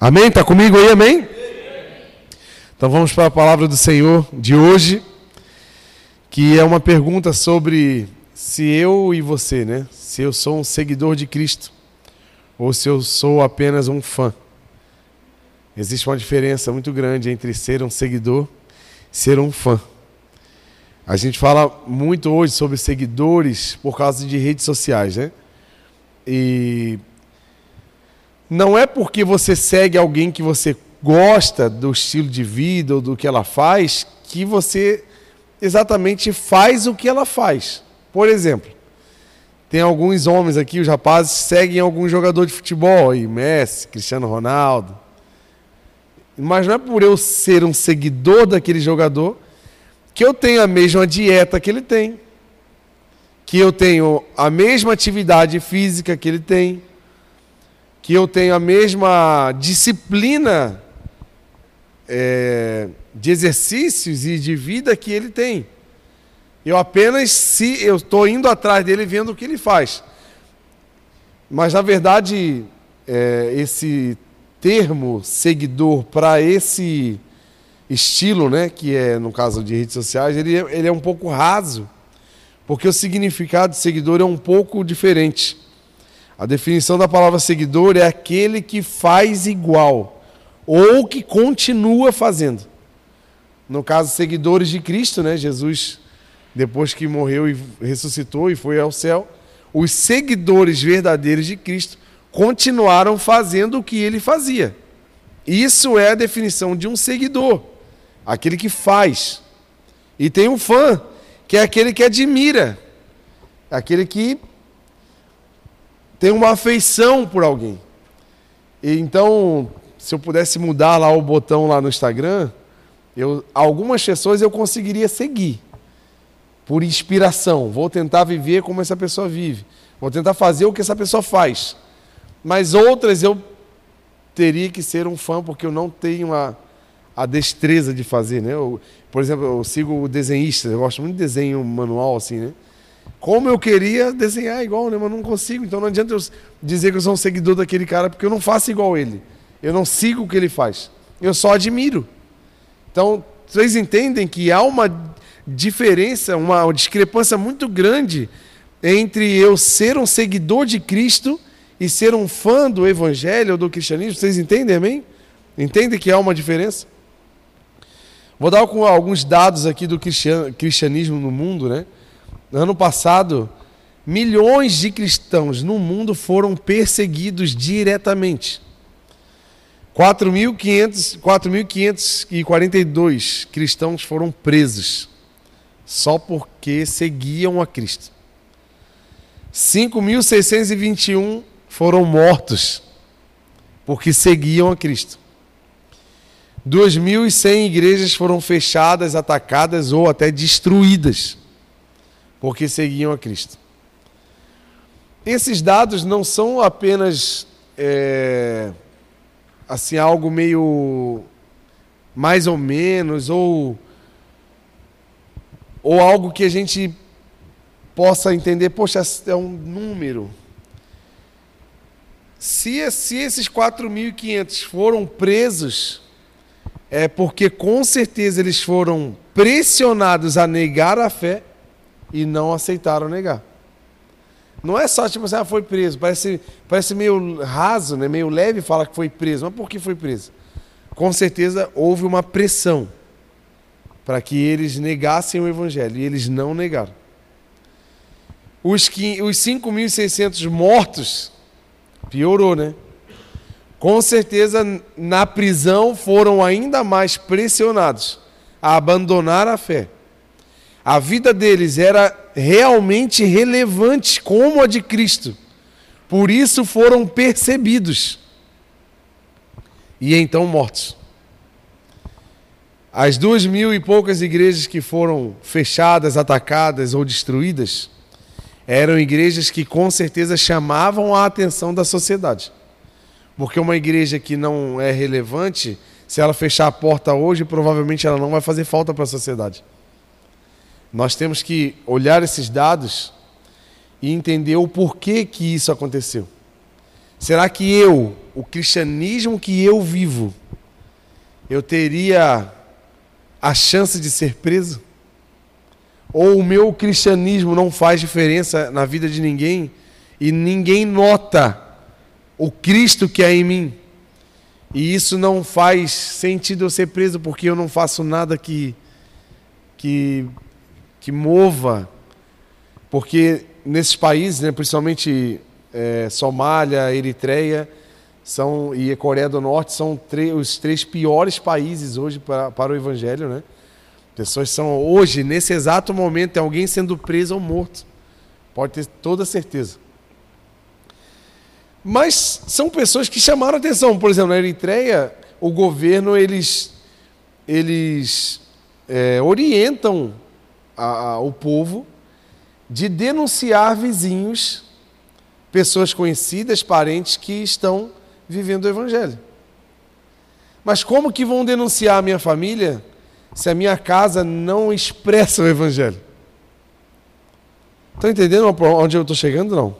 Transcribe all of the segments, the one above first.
Amém? Está comigo aí, amém? Então vamos para a palavra do Senhor de hoje, que é uma pergunta sobre se eu e você, né? Se eu sou um seguidor de Cristo ou se eu sou apenas um fã. Existe uma diferença muito grande entre ser um seguidor e ser um fã. A gente fala muito hoje sobre seguidores por causa de redes sociais, né? E não é porque você segue alguém que você gosta do estilo de vida ou do que ela faz que você exatamente faz o que ela faz. Por exemplo, tem alguns homens aqui, os rapazes, seguem algum jogador de futebol, aí, Messi, Cristiano Ronaldo. Mas não é por eu ser um seguidor daquele jogador que eu tenho a mesma dieta que ele tem, que eu tenho a mesma atividade física que ele tem, que eu tenho a mesma disciplina é, de exercícios e de vida que ele tem. Eu apenas se eu estou indo atrás dele vendo o que ele faz. Mas na verdade é, esse termo seguidor para esse estilo, né, que é no caso de redes sociais, ele, é, ele é um pouco raso, porque o significado de seguidor é um pouco diferente. A definição da palavra seguidor é aquele que faz igual ou que continua fazendo. No caso, seguidores de Cristo, né? Jesus, depois que morreu e ressuscitou e foi ao céu, os seguidores verdadeiros de Cristo continuaram fazendo o que ele fazia. Isso é a definição de um seguidor, aquele que faz. E tem um fã, que é aquele que admira, aquele que tem uma afeição por alguém. E então, se eu pudesse mudar lá o botão lá no Instagram, eu, algumas pessoas eu conseguiria seguir por inspiração. Vou tentar viver como essa pessoa vive. Vou tentar fazer o que essa pessoa faz. Mas outras eu teria que ser um fã porque eu não tenho a, a destreza de fazer, né? Eu, por exemplo, eu sigo desenhistas, eu gosto muito de desenho manual assim, né? Como eu queria desenhar igual, né? mas não consigo. Então não adianta eu dizer que eu sou um seguidor daquele cara, porque eu não faço igual ele. Eu não sigo o que ele faz. Eu só admiro. Então, vocês entendem que há uma diferença, uma discrepância muito grande entre eu ser um seguidor de Cristo e ser um fã do Evangelho ou do cristianismo. Vocês entendem, amém? Entendem que há uma diferença? Vou dar alguns dados aqui do cristianismo no mundo, né? Ano passado, milhões de cristãos no mundo foram perseguidos diretamente. 4.542 cristãos foram presos só porque seguiam a Cristo. 5.621 foram mortos porque seguiam a Cristo. 2.100 igrejas foram fechadas, atacadas ou até destruídas porque seguiam a Cristo. Esses dados não são apenas é, assim algo meio mais ou menos ou ou algo que a gente possa entender, poxa, é um número. Se, se esses 4.500 foram presos, é porque com certeza eles foram pressionados a negar a fé e não aceitaram negar. Não é só tipo assim, ah, foi preso. Parece, parece meio raso, né? meio leve falar que foi preso. Mas por que foi preso? Com certeza houve uma pressão para que eles negassem o evangelho e eles não negaram. Os, os 5.600 mortos, piorou, né? Com certeza na prisão foram ainda mais pressionados a abandonar a fé a vida deles era realmente relevante como a de Cristo. Por isso foram percebidos e então mortos. As duas mil e poucas igrejas que foram fechadas, atacadas ou destruídas eram igrejas que com certeza chamavam a atenção da sociedade. Porque uma igreja que não é relevante, se ela fechar a porta hoje, provavelmente ela não vai fazer falta para a sociedade. Nós temos que olhar esses dados e entender o porquê que isso aconteceu. Será que eu, o cristianismo que eu vivo, eu teria a chance de ser preso? Ou o meu cristianismo não faz diferença na vida de ninguém e ninguém nota o Cristo que é em mim? E isso não faz sentido eu ser preso porque eu não faço nada que que que mova, porque nesses países, né, principalmente é, Somália, Eritreia são, e Coreia do Norte, são os três piores países hoje para, para o Evangelho. Né? Pessoas são, hoje, nesse exato momento, tem alguém sendo preso ou morto. Pode ter toda certeza. Mas são pessoas que chamaram atenção. Por exemplo, na Eritreia, o governo, eles, eles é, orientam a, a, o povo de denunciar vizinhos, pessoas conhecidas, parentes que estão vivendo o Evangelho. Mas como que vão denunciar a minha família se a minha casa não expressa o Evangelho? Estão entendendo onde eu estou chegando? Não.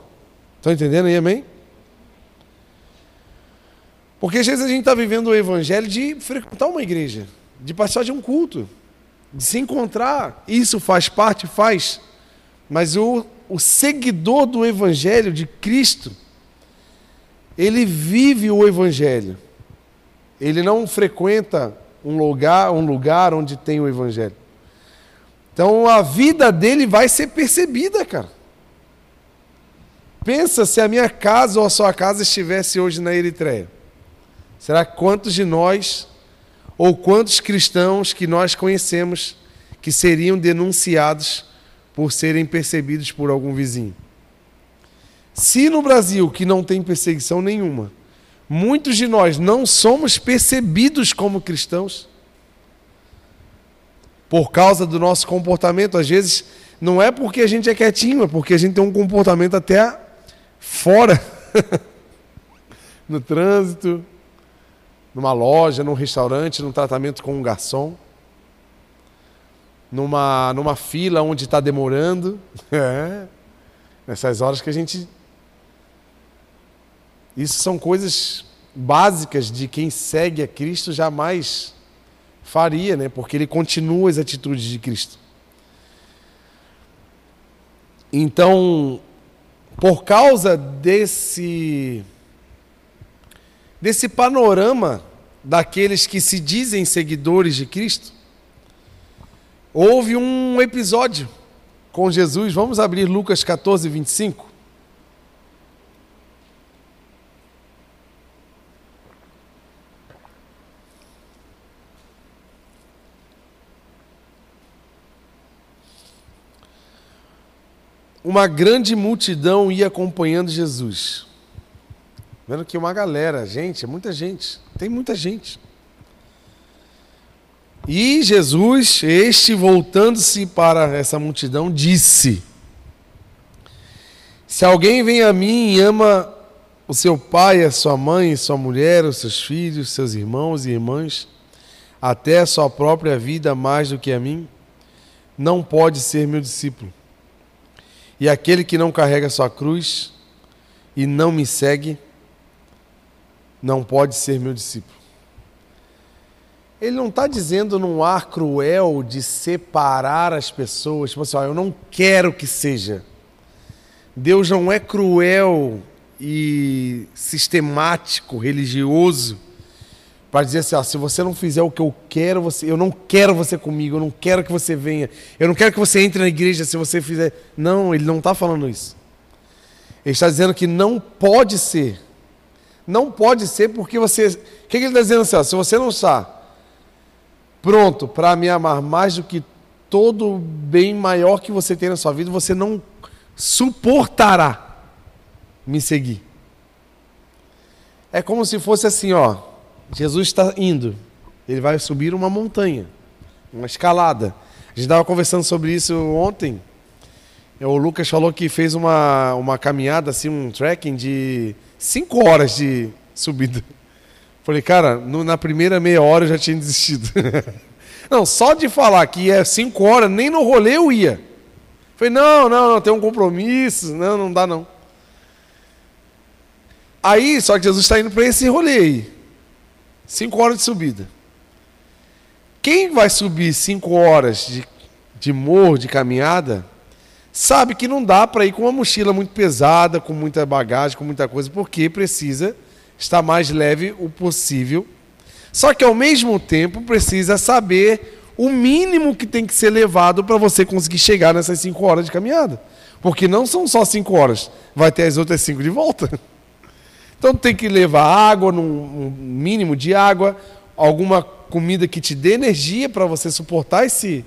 Estão entendendo aí, amém? Porque às vezes a gente está vivendo o Evangelho de frequentar uma igreja, de passar de um culto de se encontrar. Isso faz parte, faz. Mas o, o seguidor do Evangelho de Cristo, ele vive o Evangelho. Ele não frequenta um lugar, um lugar onde tem o Evangelho. Então a vida dele vai ser percebida, cara. Pensa se a minha casa ou a sua casa estivesse hoje na Eritreia. Será quantos de nós ou quantos cristãos que nós conhecemos que seriam denunciados por serem percebidos por algum vizinho? Se no Brasil, que não tem perseguição nenhuma, muitos de nós não somos percebidos como cristãos, por causa do nosso comportamento, às vezes não é porque a gente é quietinho, é porque a gente tem um comportamento até fora, no trânsito, numa loja, num restaurante, num tratamento com um garçom, numa, numa fila onde está demorando. É, nessas horas que a gente. Isso são coisas básicas de quem segue a Cristo jamais faria, né? porque ele continua as atitudes de Cristo. Então, por causa desse desse panorama daqueles que se dizem seguidores de Cristo, houve um episódio com Jesus. Vamos abrir Lucas 14, 25. Uma grande multidão ia acompanhando Jesus. Vendo que uma galera, gente, é muita gente, tem muita gente. E Jesus, este voltando-se para essa multidão, disse: Se alguém vem a mim e ama o seu pai, a sua mãe, sua mulher, os seus filhos, seus irmãos e irmãs, até a sua própria vida mais do que a mim, não pode ser meu discípulo. E aquele que não carrega sua cruz e não me segue, não pode ser meu discípulo. Ele não está dizendo num ar cruel de separar as pessoas, tipo assim, ó, eu não quero que seja. Deus não é cruel e sistemático, religioso, para dizer assim, ó, se você não fizer o que eu quero, você, eu não quero você comigo, eu não quero que você venha, eu não quero que você entre na igreja se você fizer. Não, ele não está falando isso. Ele está dizendo que não pode ser não pode ser porque você. O que, ele está dizendo assim? Se você não está pronto para me amar mais do que todo bem maior que você tem na sua vida, você não suportará me seguir. É como se fosse assim, ó. Jesus está indo. Ele vai subir uma montanha, uma escalada. A gente estava conversando sobre isso ontem. O Lucas falou que fez uma, uma caminhada, assim, um trekking de cinco horas de subida. Falei, cara, no, na primeira meia hora eu já tinha desistido. não, só de falar que é cinco horas, nem no rolê eu ia. Falei, não, não, não, tem um compromisso, não, não dá não. Aí, só que Jesus está indo para esse rolê aí. Cinco horas de subida. Quem vai subir cinco horas de, de morro, de caminhada, sabe que não dá para ir com uma mochila muito pesada, com muita bagagem, com muita coisa, porque precisa estar mais leve o possível. Só que ao mesmo tempo precisa saber o mínimo que tem que ser levado para você conseguir chegar nessas cinco horas de caminhada. Porque não são só cinco horas, vai ter as outras cinco de volta. Então tem que levar água, um mínimo de água, alguma comida que te dê energia para você suportar esse,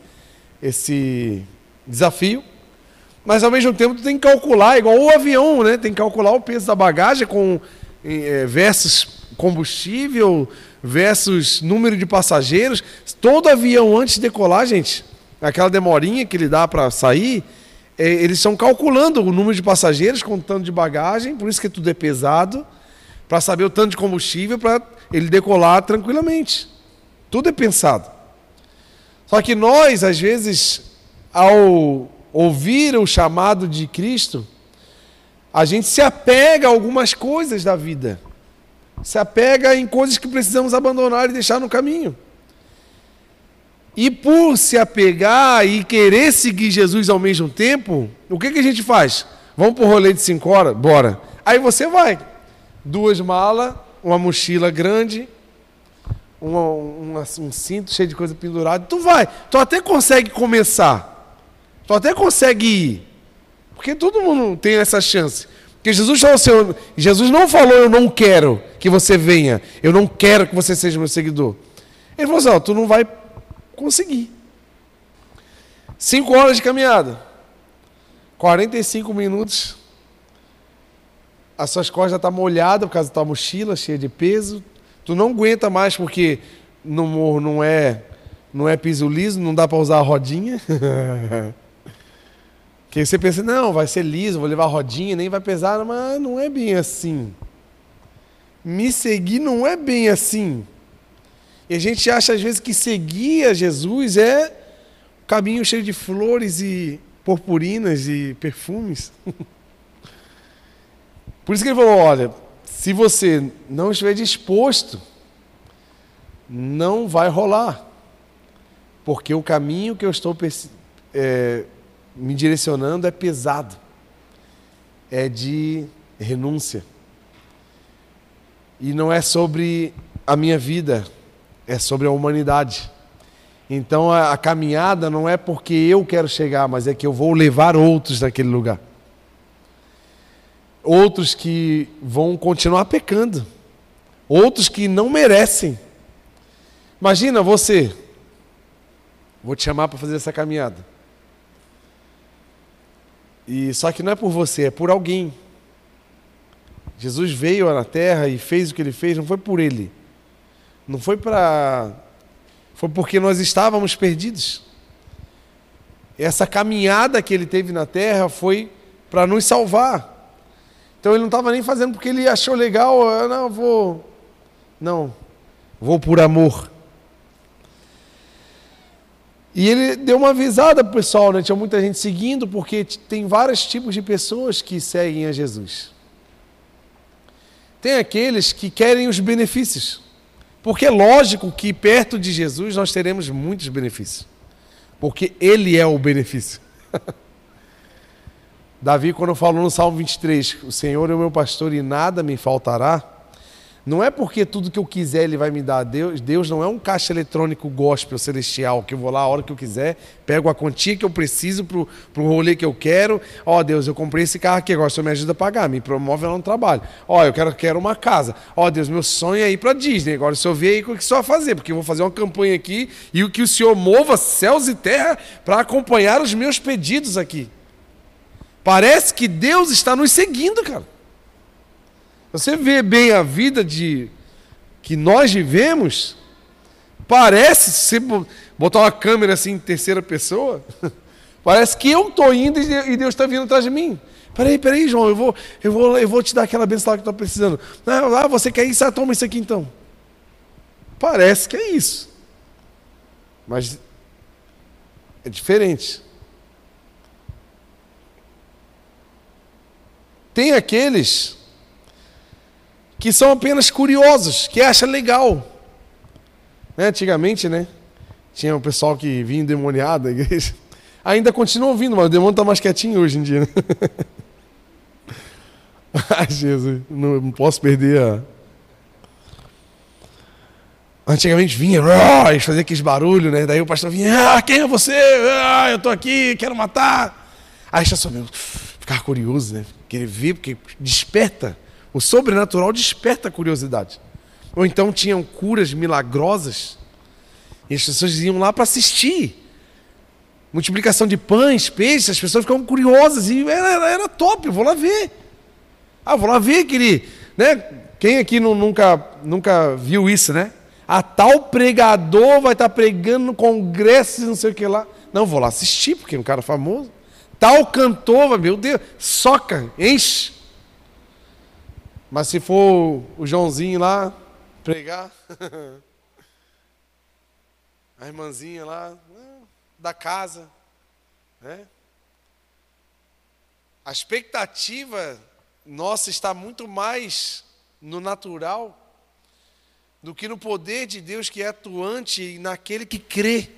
esse desafio. Mas ao mesmo tempo tu tem que calcular, igual o avião, né? Tem que calcular o peso da bagagem com é, versus combustível, versus número de passageiros. Todo avião antes de decolar, gente, aquela demorinha que ele dá para sair, é, eles estão calculando o número de passageiros, contando de bagagem, por isso que tudo é pesado, para saber o tanto de combustível para ele decolar tranquilamente. Tudo é pensado. Só que nós, às vezes, ao ouvir o chamado de Cristo, a gente se apega a algumas coisas da vida. Se apega em coisas que precisamos abandonar e deixar no caminho. E por se apegar e querer seguir Jesus ao mesmo tempo, o que, que a gente faz? Vamos para o rolê de 5 horas? Bora. Aí você vai. Duas malas, uma mochila grande, um, um, um cinto cheio de coisa pendurada. Tu vai. Tu até consegue começar. Tu até consegue ir. Porque todo mundo tem essa chance. Porque Jesus, falou assim, Jesus não falou, eu não quero que você venha. Eu não quero que você seja meu seguidor. Ele falou assim, ó, tu não vai conseguir. Cinco horas de caminhada. 45 minutos. As suas costas já estão tá molhadas por causa da tua mochila cheia de peso. Tu não aguenta mais porque no morro não é, não é piso liso, não dá para usar a rodinha. que você pensa, não, vai ser liso, vou levar rodinha, nem vai pesar, mas não é bem assim. Me seguir não é bem assim. E a gente acha às vezes que seguir a Jesus é um caminho cheio de flores e purpurinas e perfumes. Por isso que ele falou: olha, se você não estiver disposto, não vai rolar. Porque o caminho que eu estou é, me direcionando é pesado, é de renúncia. E não é sobre a minha vida, é sobre a humanidade. Então a, a, caminhada não é porque eu quero chegar, mas é que eu vou levar outros naquele lugar. Outros que vão continuar pecando. Outros que não merecem. Imagina você. Vou te chamar para fazer essa caminhada. E só que não é por você, é por alguém. Jesus veio na terra e fez o que ele fez, não foi por ele. Não foi para foi porque nós estávamos perdidos. Essa caminhada que ele teve na terra foi para nos salvar. Então ele não estava nem fazendo porque ele achou legal, ah, não, vou não, vou por amor. E ele deu uma avisada para o pessoal, né? tinha muita gente seguindo, porque tem vários tipos de pessoas que seguem a Jesus. Tem aqueles que querem os benefícios. Porque é lógico que perto de Jesus nós teremos muitos benefícios. Porque Ele é o benefício. Davi, quando falou no Salmo 23, o Senhor é o meu pastor e nada me faltará, não é porque tudo que eu quiser ele vai me dar. Deus, Deus não é um caixa eletrônico gospel celestial, que eu vou lá a hora que eu quiser, pego a quantia que eu preciso para o rolê que eu quero. Ó oh, Deus, eu comprei esse carro aqui, agora Senhor me ajuda a pagar, me promove lá no trabalho. Ó, oh, eu quero, quero uma casa. Ó oh, Deus, meu sonho é ir para Disney. Agora o Senhor vê aí o que o Senhor vai fazer, porque eu vou fazer uma campanha aqui e o que o Senhor mova céus e terra para acompanhar os meus pedidos aqui. Parece que Deus está nos seguindo, cara. Você vê bem a vida de que nós vivemos, parece, se botar uma câmera assim em terceira pessoa, parece que eu estou indo e Deus está vindo atrás de mim. Peraí, peraí, João, eu vou, eu vou, eu vou te dar aquela benção que estou precisando. Ah, você quer isso? Ah, toma isso aqui então. Parece que é isso. Mas é diferente. Tem aqueles que são apenas curiosos, que acham legal. Né? Antigamente, né? Tinha o um pessoal que vinha endemoniado da igreja. Ainda continua ouvindo, mas o demônio está mais quietinho hoje em dia. Né? Ai, Jesus, não, não, posso perder a. Antigamente vinha, fazia aqueles barulhos, né? Daí o pastor vinha, ah, quem é você? Ah, eu tô aqui, quero matar. Aí já soube, ficar curioso, né? Querer ver, porque desperta. O sobrenatural desperta a curiosidade. Ou então tinham curas milagrosas e as pessoas iam lá para assistir. Multiplicação de pães, peixes, as pessoas ficavam curiosas e era, era top, eu vou lá ver. Ah, vou lá ver, querido. Né? Quem aqui não, nunca, nunca viu isso, né? A tal pregador vai estar tá pregando no congresso, não sei o que lá. Não, vou lá assistir, porque é um cara famoso. Tal cantor, meu Deus, soca, enche. Mas se for o Joãozinho lá pregar, a irmãzinha lá da casa, né? A expectativa nossa está muito mais no natural do que no poder de Deus que é atuante naquele que crê.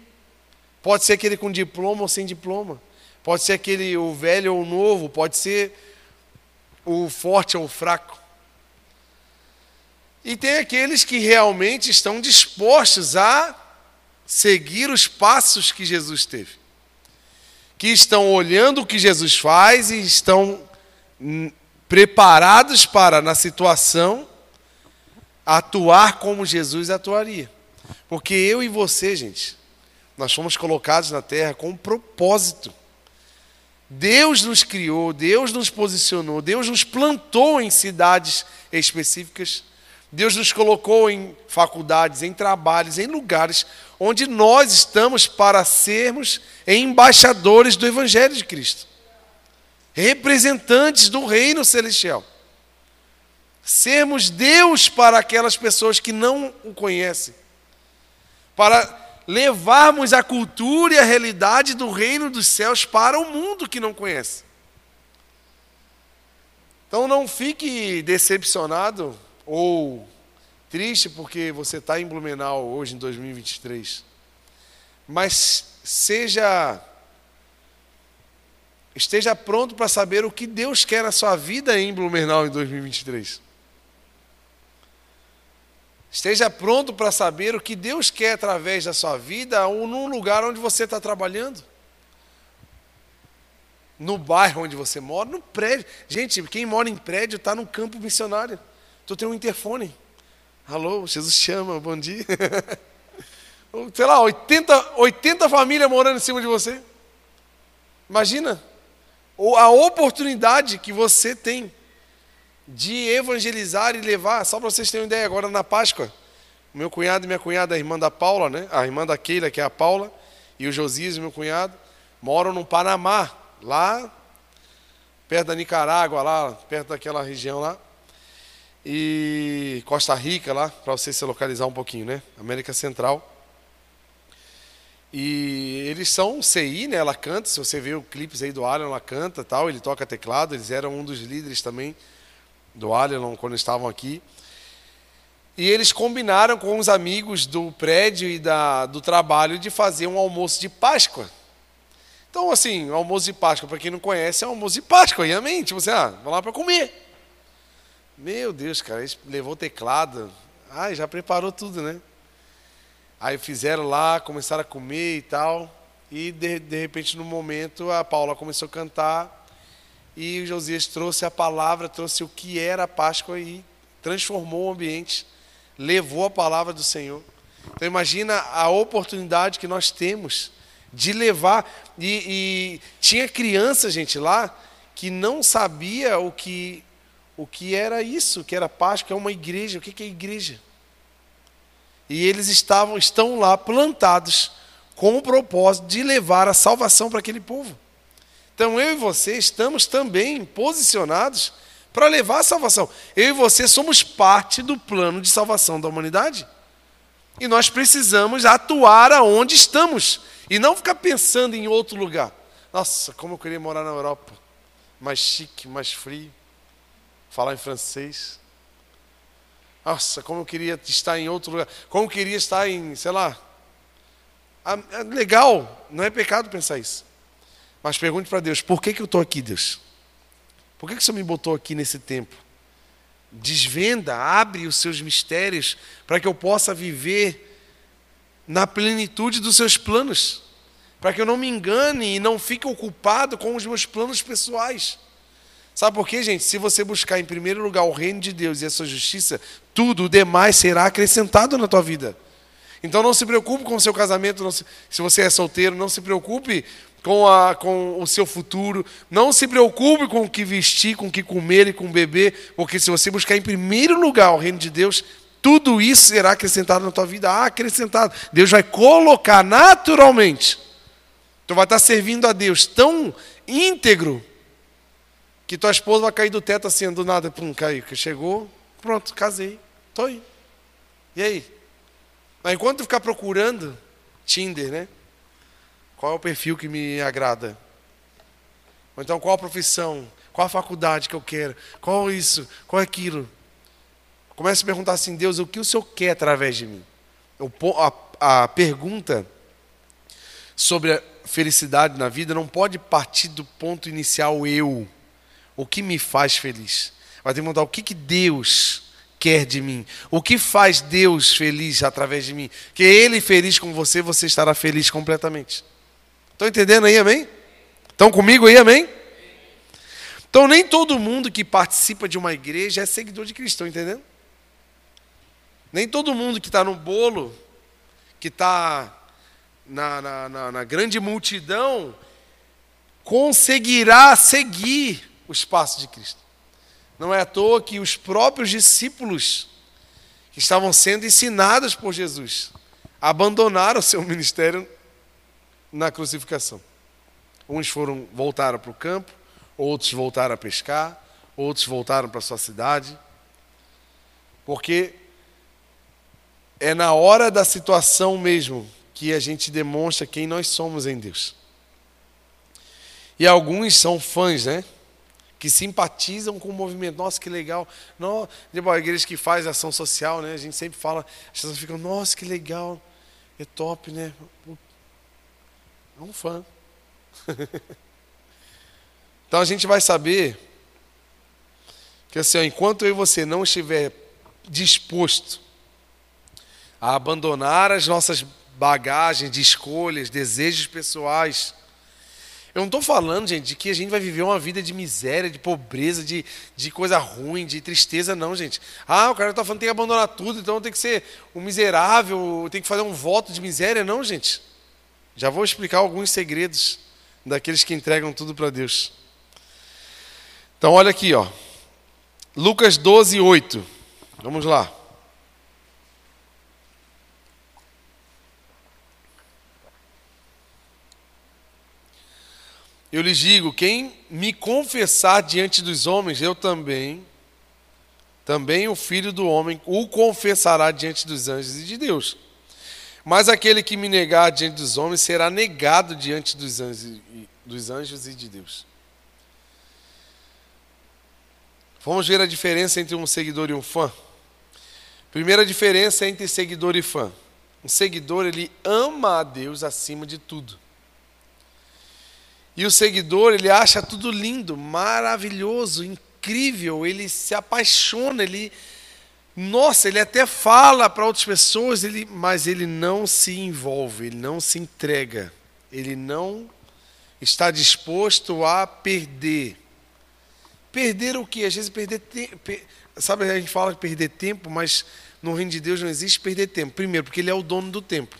Pode ser aquele com diploma ou sem diploma. Pode ser aquele o velho ou o novo, pode ser o forte ou o fraco. E tem aqueles que realmente estão dispostos a seguir os passos que Jesus teve. Que estão olhando o que Jesus faz e estão hum, preparados para, na situação, atuar como Jesus atuaria. Porque eu e você, gente, nós fomos colocados na terra com um propósito. Deus nos criou, Deus nos posicionou, Deus nos plantou em cidades específicas, Deus nos colocou em faculdades, em trabalhos, em lugares onde nós estamos para sermos embaixadores do Evangelho de Cristo, representantes do reino celestial. Sermos Deus para aquelas pessoas que não o conhecem, para levarmos a cultura e a realidade do reino dos céus para o mundo que não conhece. Então não fique decepcionado ou triste porque você está em Blumenau hoje em 2023. Mas seja esteja pronto para saber o que Deus quer na sua vida em Blumenau em 2023. Esteja pronto para saber o que Deus quer através da sua vida ou num lugar onde você está trabalhando. No bairro onde você mora, no prédio. Gente, quem mora em prédio está no campo missionário. Tu tem um interfone. Alô, Jesus chama, bom dia. Sei lá, 80, 80 famílias morando em cima de você. Imagina a oportunidade que você tem de evangelizar e levar, só para vocês terem uma ideia, agora na Páscoa, meu cunhado e minha cunhada, a irmã da Paula, né? a irmã da Keila, que é a Paula, e o Josias, meu cunhado, moram no Panamá, lá perto da Nicarágua, lá perto daquela região lá, e Costa Rica, lá, para você se localizar um pouquinho, né? América Central. E eles são CI, né? Ela canta, se você vê o clipes aí do Alan, ela canta tal, ele toca teclado, eles eram um dos líderes também do Alien quando estavam aqui. E eles combinaram com os amigos do prédio e da, do trabalho de fazer um almoço de Páscoa. Então, assim, almoço de Páscoa, para quem não conhece, é um almoço de Páscoa, e amém? Tipo assim, ah, vamos lá para comer. Meu Deus, cara, levou o teclado. Ai, já preparou tudo, né? Aí fizeram lá, começaram a comer e tal. E de, de repente, no momento, a Paula começou a cantar. E o Josias trouxe a palavra, trouxe o que era a Páscoa e transformou o ambiente, levou a palavra do Senhor. Então imagina a oportunidade que nós temos de levar. E, e tinha criança, gente, lá que não sabia o que, o que era isso, que era Páscoa, é uma igreja. O que é igreja? E eles estavam, estão lá plantados com o propósito de levar a salvação para aquele povo. Então eu e você estamos também posicionados para levar a salvação. Eu e você somos parte do plano de salvação da humanidade. E nós precisamos atuar aonde estamos e não ficar pensando em outro lugar. Nossa, como eu queria morar na Europa. Mais chique, mais frio. Falar em francês. Nossa, como eu queria estar em outro lugar. Como eu queria estar em, sei lá. Ah, é legal, não é pecado pensar isso. Mas pergunte para Deus: por que, que eu estou aqui, Deus? Por que, que o Senhor me botou aqui nesse tempo? Desvenda, abre os seus mistérios para que eu possa viver na plenitude dos seus planos. Para que eu não me engane e não fique ocupado com os meus planos pessoais. Sabe por quê, gente? Se você buscar em primeiro lugar o reino de Deus e a sua justiça, tudo o demais será acrescentado na tua vida. Então não se preocupe com o seu casamento, se, se você é solteiro, não se preocupe com, a, com o seu futuro, não se preocupe com o que vestir, com o que comer e com beber, porque se você buscar em primeiro lugar o reino de Deus, tudo isso será acrescentado na tua vida, ah, acrescentado. Deus vai colocar naturalmente. Tu vai estar servindo a Deus tão íntegro que tua esposa vai cair do teto assim, do nada, pum, caiu. Chegou, pronto, casei, tô aí. E aí? Mas enquanto ficar procurando Tinder, né? Qual é o perfil que me agrada? Ou então qual a profissão? Qual a faculdade que eu quero? Qual isso? Qual é aquilo? Comece a perguntar assim, Deus, o que o Senhor quer através de mim? A, a pergunta sobre a felicidade na vida não pode partir do ponto inicial eu o que me faz feliz. Vai que mudar o que, que Deus quer de mim. O que faz Deus feliz através de mim. Que Ele feliz com você, você estará feliz completamente. Estão entendendo aí, amém? Estão comigo aí, amém? Então, nem todo mundo que participa de uma igreja é seguidor de Cristo, entendendo? Nem todo mundo que está no bolo, que está na, na, na, na grande multidão, conseguirá seguir o espaço de Cristo. Não é à toa que os próprios discípulos que estavam sendo ensinados por Jesus abandonaram o seu ministério na crucificação. Uns foram voltaram para o campo, outros voltaram a pescar, outros voltaram para sua cidade. Porque é na hora da situação mesmo que a gente demonstra quem nós somos em Deus. E alguns são fãs, né? Que simpatizam com o movimento. Nossa, que legal. Não, tipo, a igreja que faz ação social, né? A gente sempre fala, as pessoas ficam, nossa, que legal. É top, né? É um fã. então a gente vai saber que assim, enquanto eu e você não estiver disposto a abandonar as nossas bagagens de escolhas, desejos pessoais, eu não estou falando, gente, de que a gente vai viver uma vida de miséria, de pobreza, de, de coisa ruim, de tristeza, não, gente. Ah, o cara está falando que tem que abandonar tudo, então tem que ser um miserável, tem que fazer um voto de miséria. Não, gente. Já vou explicar alguns segredos daqueles que entregam tudo para Deus. Então, olha aqui, ó. Lucas 12, 8. Vamos lá. Eu lhes digo: quem me confessar diante dos homens, eu também, também o filho do homem o confessará diante dos anjos e de Deus. Mas aquele que me negar diante dos homens será negado diante dos anjos, dos anjos e de Deus. Vamos ver a diferença entre um seguidor e um fã. Primeira diferença entre seguidor e fã. Um seguidor, ele ama a Deus acima de tudo. E o seguidor, ele acha tudo lindo, maravilhoso, incrível, ele se apaixona, ele nossa, ele até fala para outras pessoas, ele, mas ele não se envolve, ele não se entrega, ele não está disposto a perder. Perder o que? Às vezes perder tempo. Sabe, a gente fala de perder tempo, mas no reino de Deus não existe perder tempo. Primeiro, porque ele é o dono do tempo.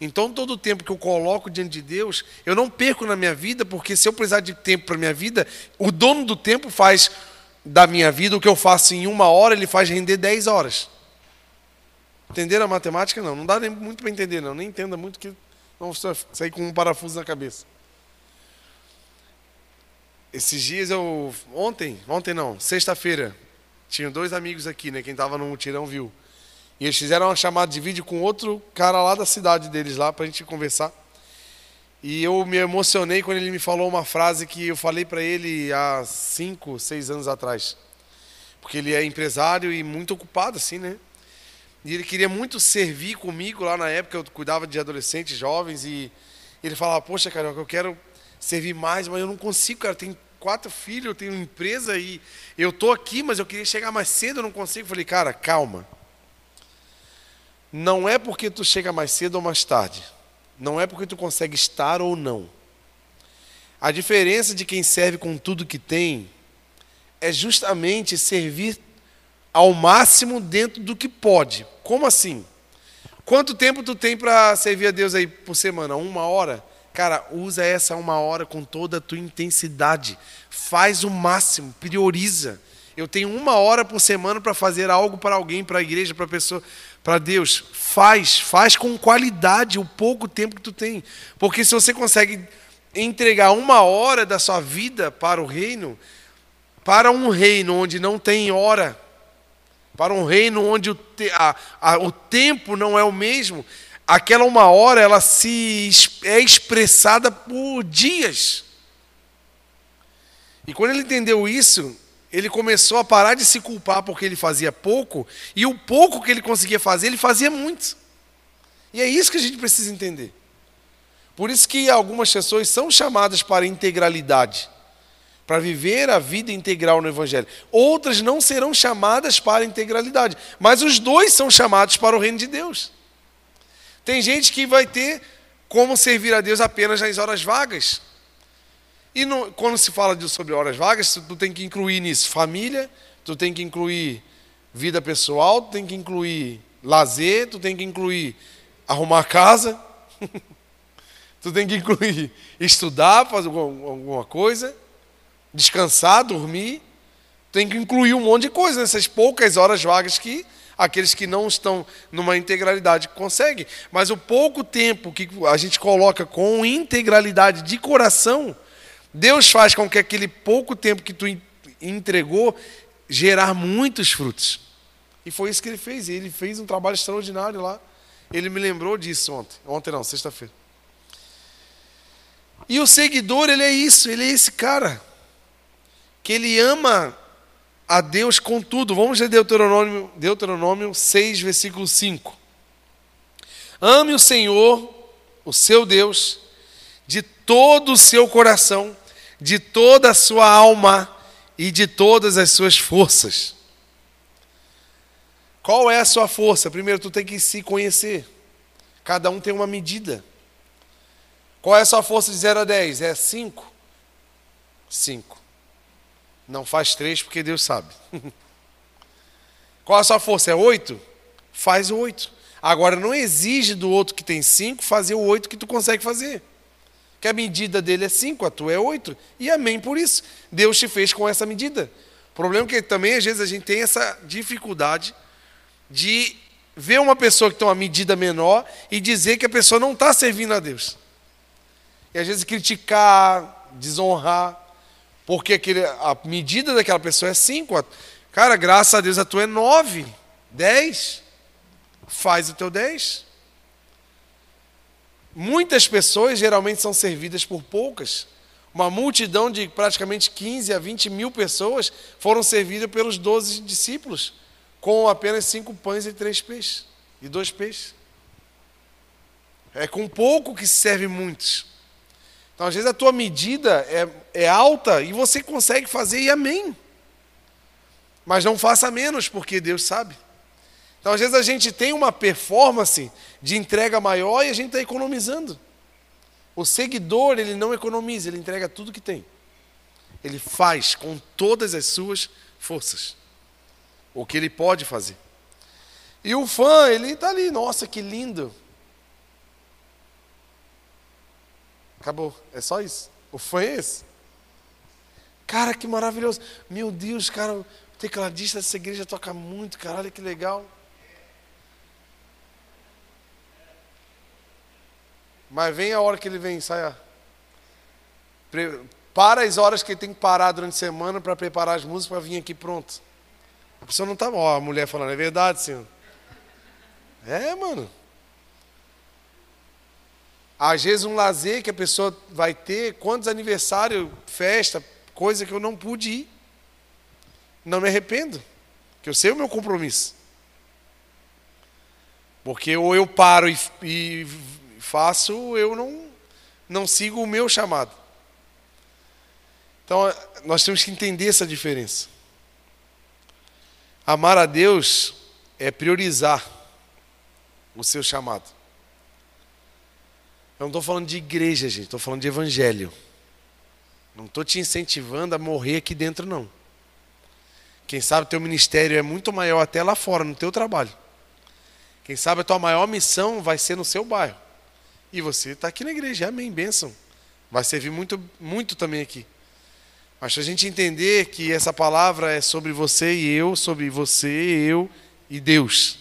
Então, todo o tempo que eu coloco diante de Deus, eu não perco na minha vida, porque se eu precisar de tempo para a minha vida, o dono do tempo faz da minha vida o que eu faço em uma hora, ele faz render dez horas. Entenderam a matemática? Não, não dá nem muito para entender, não. Nem entenda muito que vamos sair com um parafuso na cabeça. Esses dias eu. Ontem, ontem não, sexta-feira, tinha dois amigos aqui, né? Quem estava no mutirão viu. E eles fizeram uma chamada de vídeo com outro cara lá da cidade deles lá para a gente conversar. E eu me emocionei quando ele me falou uma frase que eu falei para ele há cinco, seis anos atrás. Porque ele é empresário e muito ocupado, assim, né? E ele queria muito servir comigo lá na época, eu cuidava de adolescentes, jovens, e ele falava, poxa, Carioca, eu quero servir mais, mas eu não consigo, cara, tem quatro filhos, eu tenho empresa e eu tô aqui, mas eu queria chegar mais cedo, eu não consigo. Eu falei, cara, calma. Não é porque tu chega mais cedo ou mais tarde. Não é porque tu consegue estar ou não. A diferença de quem serve com tudo que tem é justamente servir ao máximo dentro do que pode. Como assim? Quanto tempo tu tem para servir a Deus aí por semana? Uma hora? Cara, usa essa uma hora com toda a tua intensidade. Faz o máximo, prioriza. Eu tenho uma hora por semana para fazer algo para alguém, para a igreja, para a pessoa, para Deus. Faz, faz com qualidade o pouco tempo que tu tem. Porque se você consegue entregar uma hora da sua vida para o reino, para um reino onde não tem hora, para um reino onde o, te, a, a, o tempo não é o mesmo, aquela uma hora ela se é expressada por dias. E quando ele entendeu isso, ele começou a parar de se culpar porque ele fazia pouco, e o pouco que ele conseguia fazer, ele fazia muito. E é isso que a gente precisa entender. Por isso que algumas pessoas são chamadas para integralidade, para viver a vida integral no Evangelho. Outras não serão chamadas para integralidade, mas os dois são chamados para o reino de Deus. Tem gente que vai ter como servir a Deus apenas nas horas vagas. E quando se fala de, sobre horas vagas, tu tem que incluir nisso família, tu tem que incluir vida pessoal, tu tem que incluir lazer, tu tem que incluir arrumar casa, tu tem que incluir estudar, fazer alguma coisa, descansar, dormir, tem que incluir um monte de coisa nessas poucas horas vagas que aqueles que não estão numa integralidade conseguem. Mas o pouco tempo que a gente coloca com integralidade de coração, Deus faz com que aquele pouco tempo que tu entregou gerar muitos frutos. E foi isso que ele fez. Ele fez um trabalho extraordinário lá. Ele me lembrou disso ontem. Ontem não, sexta-feira. E o seguidor, ele é isso, ele é esse cara. Que ele ama a Deus com tudo. Vamos ler Deuteronômio, Deuteronômio 6, versículo 5. Ame o Senhor, o seu Deus, de todo o seu coração, de toda a sua alma e de todas as suas forças. Qual é a sua força? Primeiro, tu tem que se conhecer. Cada um tem uma medida. Qual é a sua força de 0 a 10? É 5? 5. Não faz três porque Deus sabe. Qual a sua força? É oito? Faz oito. Agora não exige do outro que tem cinco fazer o oito que tu consegue fazer. Que a medida dele é cinco, a tua é oito. E amém por isso. Deus te fez com essa medida. O problema é que também às vezes a gente tem essa dificuldade de ver uma pessoa que tem uma medida menor e dizer que a pessoa não está servindo a Deus. E às vezes criticar, desonrar. Porque aquele, a medida daquela pessoa é 5. Cara, graças a Deus a tua é 9, 10. Faz o teu 10. Muitas pessoas geralmente são servidas por poucas. Uma multidão de praticamente 15 a 20 mil pessoas foram servidas pelos 12 discípulos, com apenas cinco pães e três peixes. E dois peixes. É com pouco que se serve muitos. Então, às vezes, a tua medida é, é alta e você consegue fazer e amém. Mas não faça menos, porque Deus sabe. Então, às vezes, a gente tem uma performance de entrega maior e a gente está economizando. O seguidor, ele não economiza, ele entrega tudo que tem. Ele faz com todas as suas forças o que ele pode fazer. E o fã, ele está ali, nossa, que lindo. Acabou. É só isso. O fã é esse. Cara, que maravilhoso. Meu Deus, cara, o tecladista dessa igreja toca muito, cara. Olha que legal. Mas vem a hora que ele vem, saia. Para as horas que ele tem que parar durante a semana para preparar as músicas para vir aqui pronto. A pessoa não está. Ó, a mulher falando, é verdade, senhor. É, mano. Às vezes um lazer que a pessoa vai ter, quantos aniversários, festa, coisa que eu não pude ir. Não me arrependo, que eu sei o meu compromisso. Porque ou eu paro e, e faço, eu não, não sigo o meu chamado. Então, nós temos que entender essa diferença. Amar a Deus é priorizar o seu chamado. Eu não estou falando de igreja, gente, estou falando de evangelho. Não estou te incentivando a morrer aqui dentro, não. Quem sabe teu ministério é muito maior até lá fora, no teu trabalho. Quem sabe a tua maior missão vai ser no seu bairro. E você está aqui na igreja, amém, bênção. Vai servir muito, muito também aqui. Mas se a gente entender que essa palavra é sobre você e eu, sobre você, eu e Deus.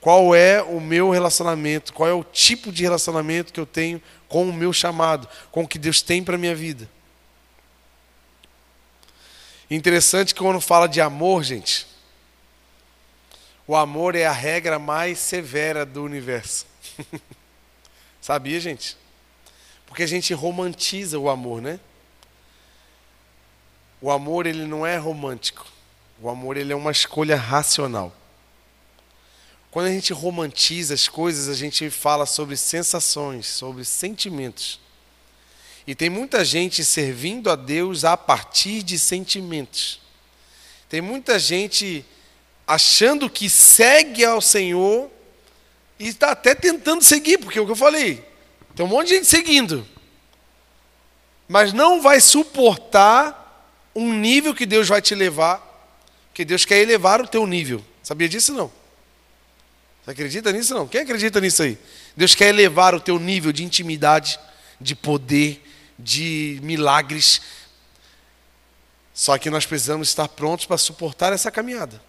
Qual é o meu relacionamento? Qual é o tipo de relacionamento que eu tenho com o meu chamado, com o que Deus tem para a minha vida? Interessante que quando fala de amor, gente, o amor é a regra mais severa do universo. Sabia, gente? Porque a gente romantiza o amor, né? O amor ele não é romântico. O amor ele é uma escolha racional. Quando a gente romantiza as coisas, a gente fala sobre sensações, sobre sentimentos. E tem muita gente servindo a Deus a partir de sentimentos. Tem muita gente achando que segue ao Senhor e está até tentando seguir, porque é o que eu falei, tem um monte de gente seguindo, mas não vai suportar um nível que Deus vai te levar, que Deus quer elevar o teu nível. Sabia disso não? Você acredita nisso não? Quem acredita nisso aí? Deus quer elevar o teu nível de intimidade, de poder, de milagres. Só que nós precisamos estar prontos para suportar essa caminhada.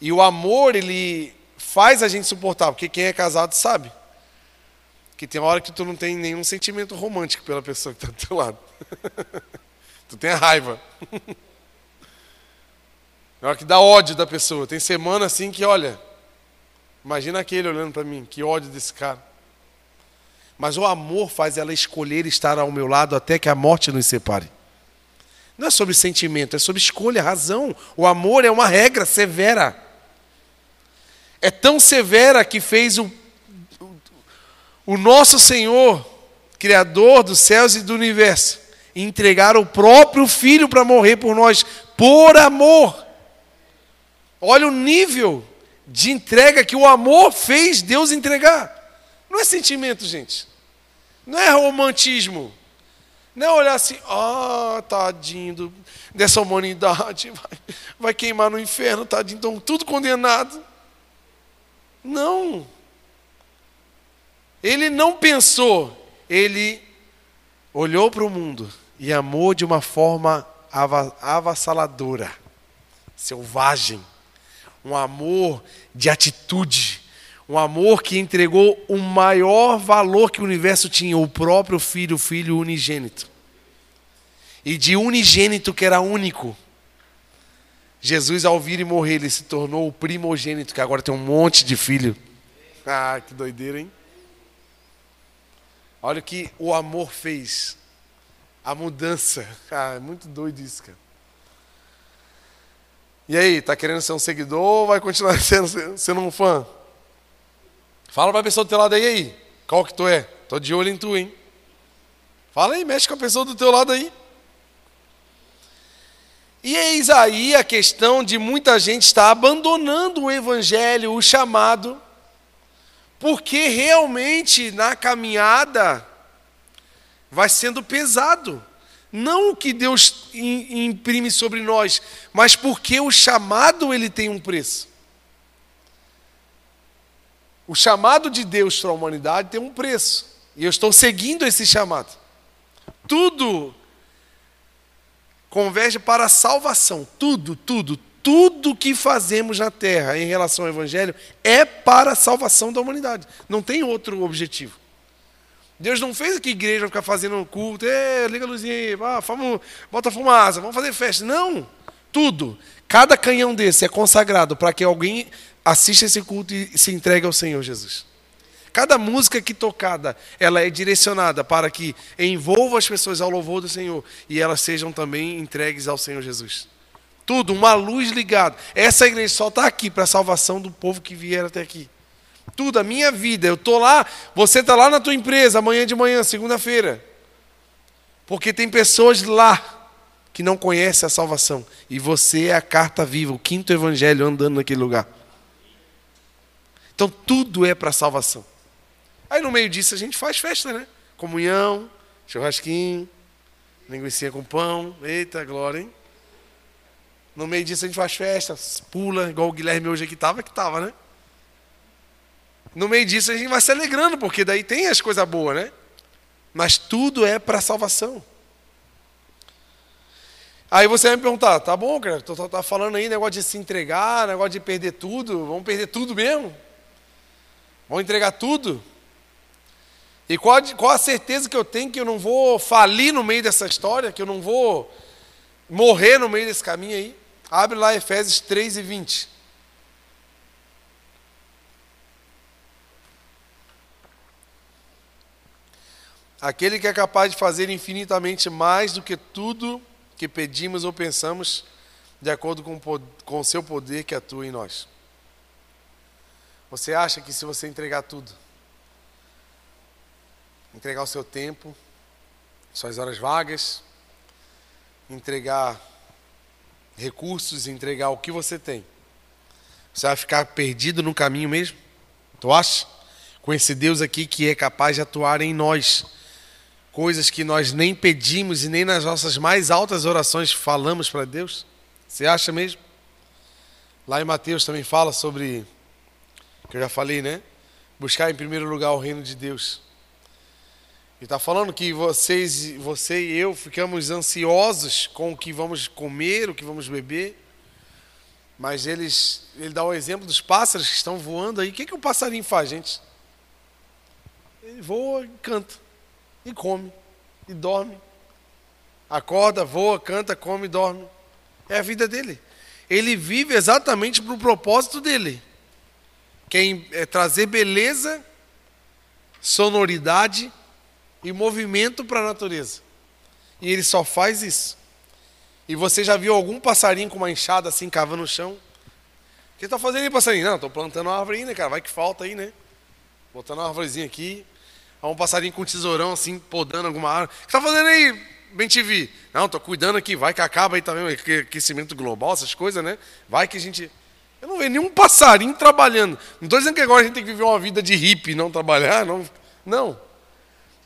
E o amor, ele faz a gente suportar, porque quem é casado sabe. Que tem hora que tu não tem nenhum sentimento romântico pela pessoa que está do teu lado. Tu tem a raiva. Na hora que dá ódio da pessoa. Tem semana assim que, olha, imagina aquele olhando para mim, que ódio desse cara. Mas o amor faz ela escolher estar ao meu lado até que a morte nos separe. Não é sobre sentimento, é sobre escolha, razão. O amor é uma regra severa. É tão severa que fez o, o nosso Senhor, Criador dos céus e do universo, entregar o próprio filho para morrer por nós, por amor. Olha o nível de entrega que o amor fez Deus entregar. Não é sentimento, gente. Não é romantismo. Não é olhar assim, ah, tadinho do, dessa humanidade, vai, vai queimar no inferno, tadinho, então tudo condenado. Não. Ele não pensou, ele olhou para o mundo e amou de uma forma avassaladora, selvagem, um amor de atitude, um amor que entregou o maior valor que o universo tinha, o próprio filho, o filho unigênito. E de unigênito que era único, Jesus, ao vir e morrer, ele se tornou o primogênito, que agora tem um monte de filho. Ah, que doideira, hein? Olha o que o amor fez a mudança. Ah, é muito doido isso, cara. E aí, tá querendo ser um seguidor ou vai continuar sendo, sendo um fã? Fala para a pessoa do teu lado aí, aí. Qual que tu é? Tô de olho em tu, hein? Fala aí, mexe com a pessoa do teu lado aí. E eis aí a questão de muita gente estar abandonando o evangelho, o chamado, porque realmente na caminhada vai sendo pesado. Não o que Deus imprime sobre nós, mas porque o chamado ele tem um preço. O chamado de Deus para a humanidade tem um preço. E eu estou seguindo esse chamado. Tudo converge para a salvação. Tudo, tudo, tudo que fazemos na terra em relação ao Evangelho é para a salvação da humanidade. Não tem outro objetivo. Deus não fez aqui igreja ficar fazendo culto, liga a luzinha aí, ah, bota fumaça, vamos fazer festa. Não, tudo. Cada canhão desse é consagrado para que alguém assista esse culto e se entregue ao Senhor Jesus. Cada música que tocada, ela é direcionada para que envolva as pessoas ao louvor do Senhor e elas sejam também entregues ao Senhor Jesus. Tudo, uma luz ligada. Essa igreja só está aqui para a salvação do povo que vier até aqui. Tudo, a minha vida. Eu tô lá, você tá lá na tua empresa amanhã de manhã, segunda-feira. Porque tem pessoas lá que não conhecem a salvação. E você é a carta viva, o quinto evangelho andando naquele lugar. Então tudo é para salvação. Aí no meio disso a gente faz festa, né? Comunhão, churrasquinho, linguiça com pão. Eita, glória, hein? No meio disso a gente faz festa, pula, igual o Guilherme hoje aqui estava, que estava, né? No meio disso a gente vai se alegrando, porque daí tem as coisas boas, né? Mas tudo é para salvação. Aí você vai me perguntar, tá bom, cara, tu tá falando aí negócio de se entregar, negócio de perder tudo, vamos perder tudo mesmo? Vamos entregar tudo? E qual, qual a certeza que eu tenho que eu não vou falir no meio dessa história, que eu não vou morrer no meio desse caminho aí? Abre lá Efésios 3 e 20. Aquele que é capaz de fazer infinitamente mais do que tudo que pedimos ou pensamos, de acordo com, com o seu poder que atua em nós. Você acha que se você entregar tudo, entregar o seu tempo, suas horas vagas, entregar recursos, entregar o que você tem, você vai ficar perdido no caminho mesmo? Tu acha? Com esse Deus aqui que é capaz de atuar em nós coisas que nós nem pedimos e nem nas nossas mais altas orações falamos para Deus? Você acha mesmo? Lá em Mateus também fala sobre, que eu já falei, né? Buscar em primeiro lugar o reino de Deus. E está falando que vocês, você e eu ficamos ansiosos com o que vamos comer, o que vamos beber. Mas eles, ele dá o exemplo dos pássaros que estão voando aí. O que, que o passarinho faz, gente? Ele voa e canta e come, e dorme. Acorda, voa, canta, come e dorme. É a vida dele. Ele vive exatamente para o propósito dele. Que é trazer beleza, sonoridade e movimento para a natureza. E ele só faz isso. E você já viu algum passarinho com uma enxada assim cavando no chão? O que está fazendo aí, passarinho? Não, estou plantando uma árvore aí, né, cara? Vai que falta aí, né? Botando uma árvorezinha aqui. Há um passarinho com um tesourão assim, podando alguma árvore. O que está fazendo aí, bem TV? Não, estou cuidando aqui, vai que acaba aí, tá vendo? Aquecimento global, essas coisas, né? Vai que a gente. Eu não vejo nenhum passarinho trabalhando. Não estou dizendo que agora a gente tem que viver uma vida de hippie, não trabalhar, não. Não.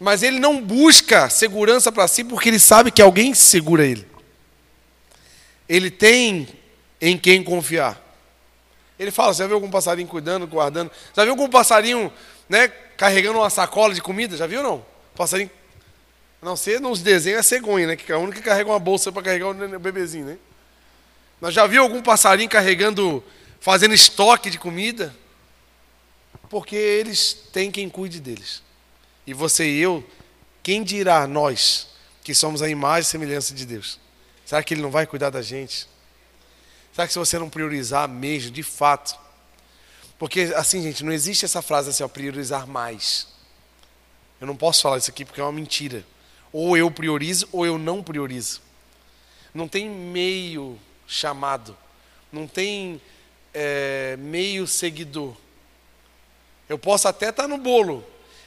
Mas ele não busca segurança para si porque ele sabe que alguém segura ele. Ele tem em quem confiar. Ele fala: já viu algum passarinho cuidando, guardando? Já viu algum passarinho né, carregando uma sacola de comida, já viu não? Passarinho. Não ser nos desenhos é cegonha, né? Que é o único que carrega uma bolsa para carregar o bebezinho, né? Mas já viu algum passarinho carregando, fazendo estoque de comida? Porque eles têm quem cuide deles. E você e eu, quem dirá nós que somos a imagem e semelhança de Deus? Será que Ele não vai cuidar da gente? Será que se você não priorizar mesmo, de fato, porque, assim, gente, não existe essa frase assim, ó, priorizar mais. Eu não posso falar isso aqui porque é uma mentira. Ou eu priorizo ou eu não priorizo. Não tem meio chamado. Não tem é, meio seguidor. Eu posso até estar no bolo,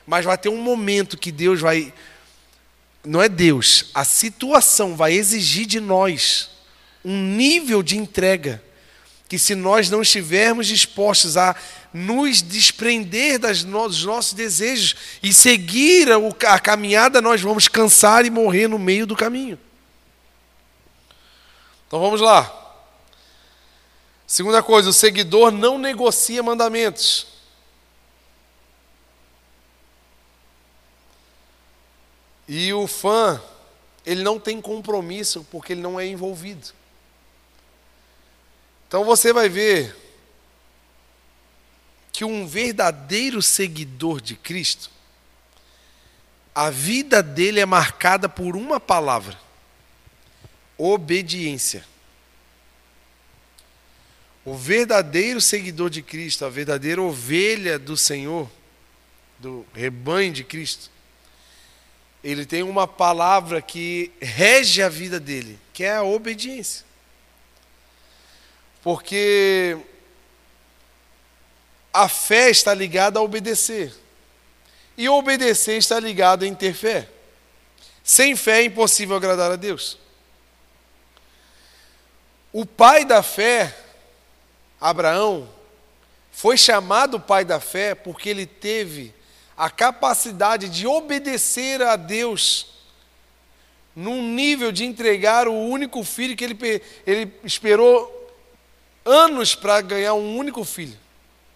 mas vai ter um momento que Deus vai. Não é Deus, a situação vai exigir de nós um nível de entrega que se nós não estivermos dispostos a nos desprender das no, dos nossos desejos e seguir a, a caminhada, nós vamos cansar e morrer no meio do caminho. Então vamos lá. Segunda coisa, o seguidor não negocia mandamentos. E o fã, ele não tem compromisso porque ele não é envolvido. Então você vai ver que um verdadeiro seguidor de Cristo, a vida dele é marcada por uma palavra: obediência. O verdadeiro seguidor de Cristo, a verdadeira ovelha do Senhor, do rebanho de Cristo, ele tem uma palavra que rege a vida dele, que é a obediência. Porque a fé está ligada a obedecer. E obedecer está ligado em ter fé. Sem fé é impossível agradar a Deus. O pai da fé, Abraão, foi chamado pai da fé porque ele teve a capacidade de obedecer a Deus num nível de entregar o único filho que ele, ele esperou anos para ganhar um único filho.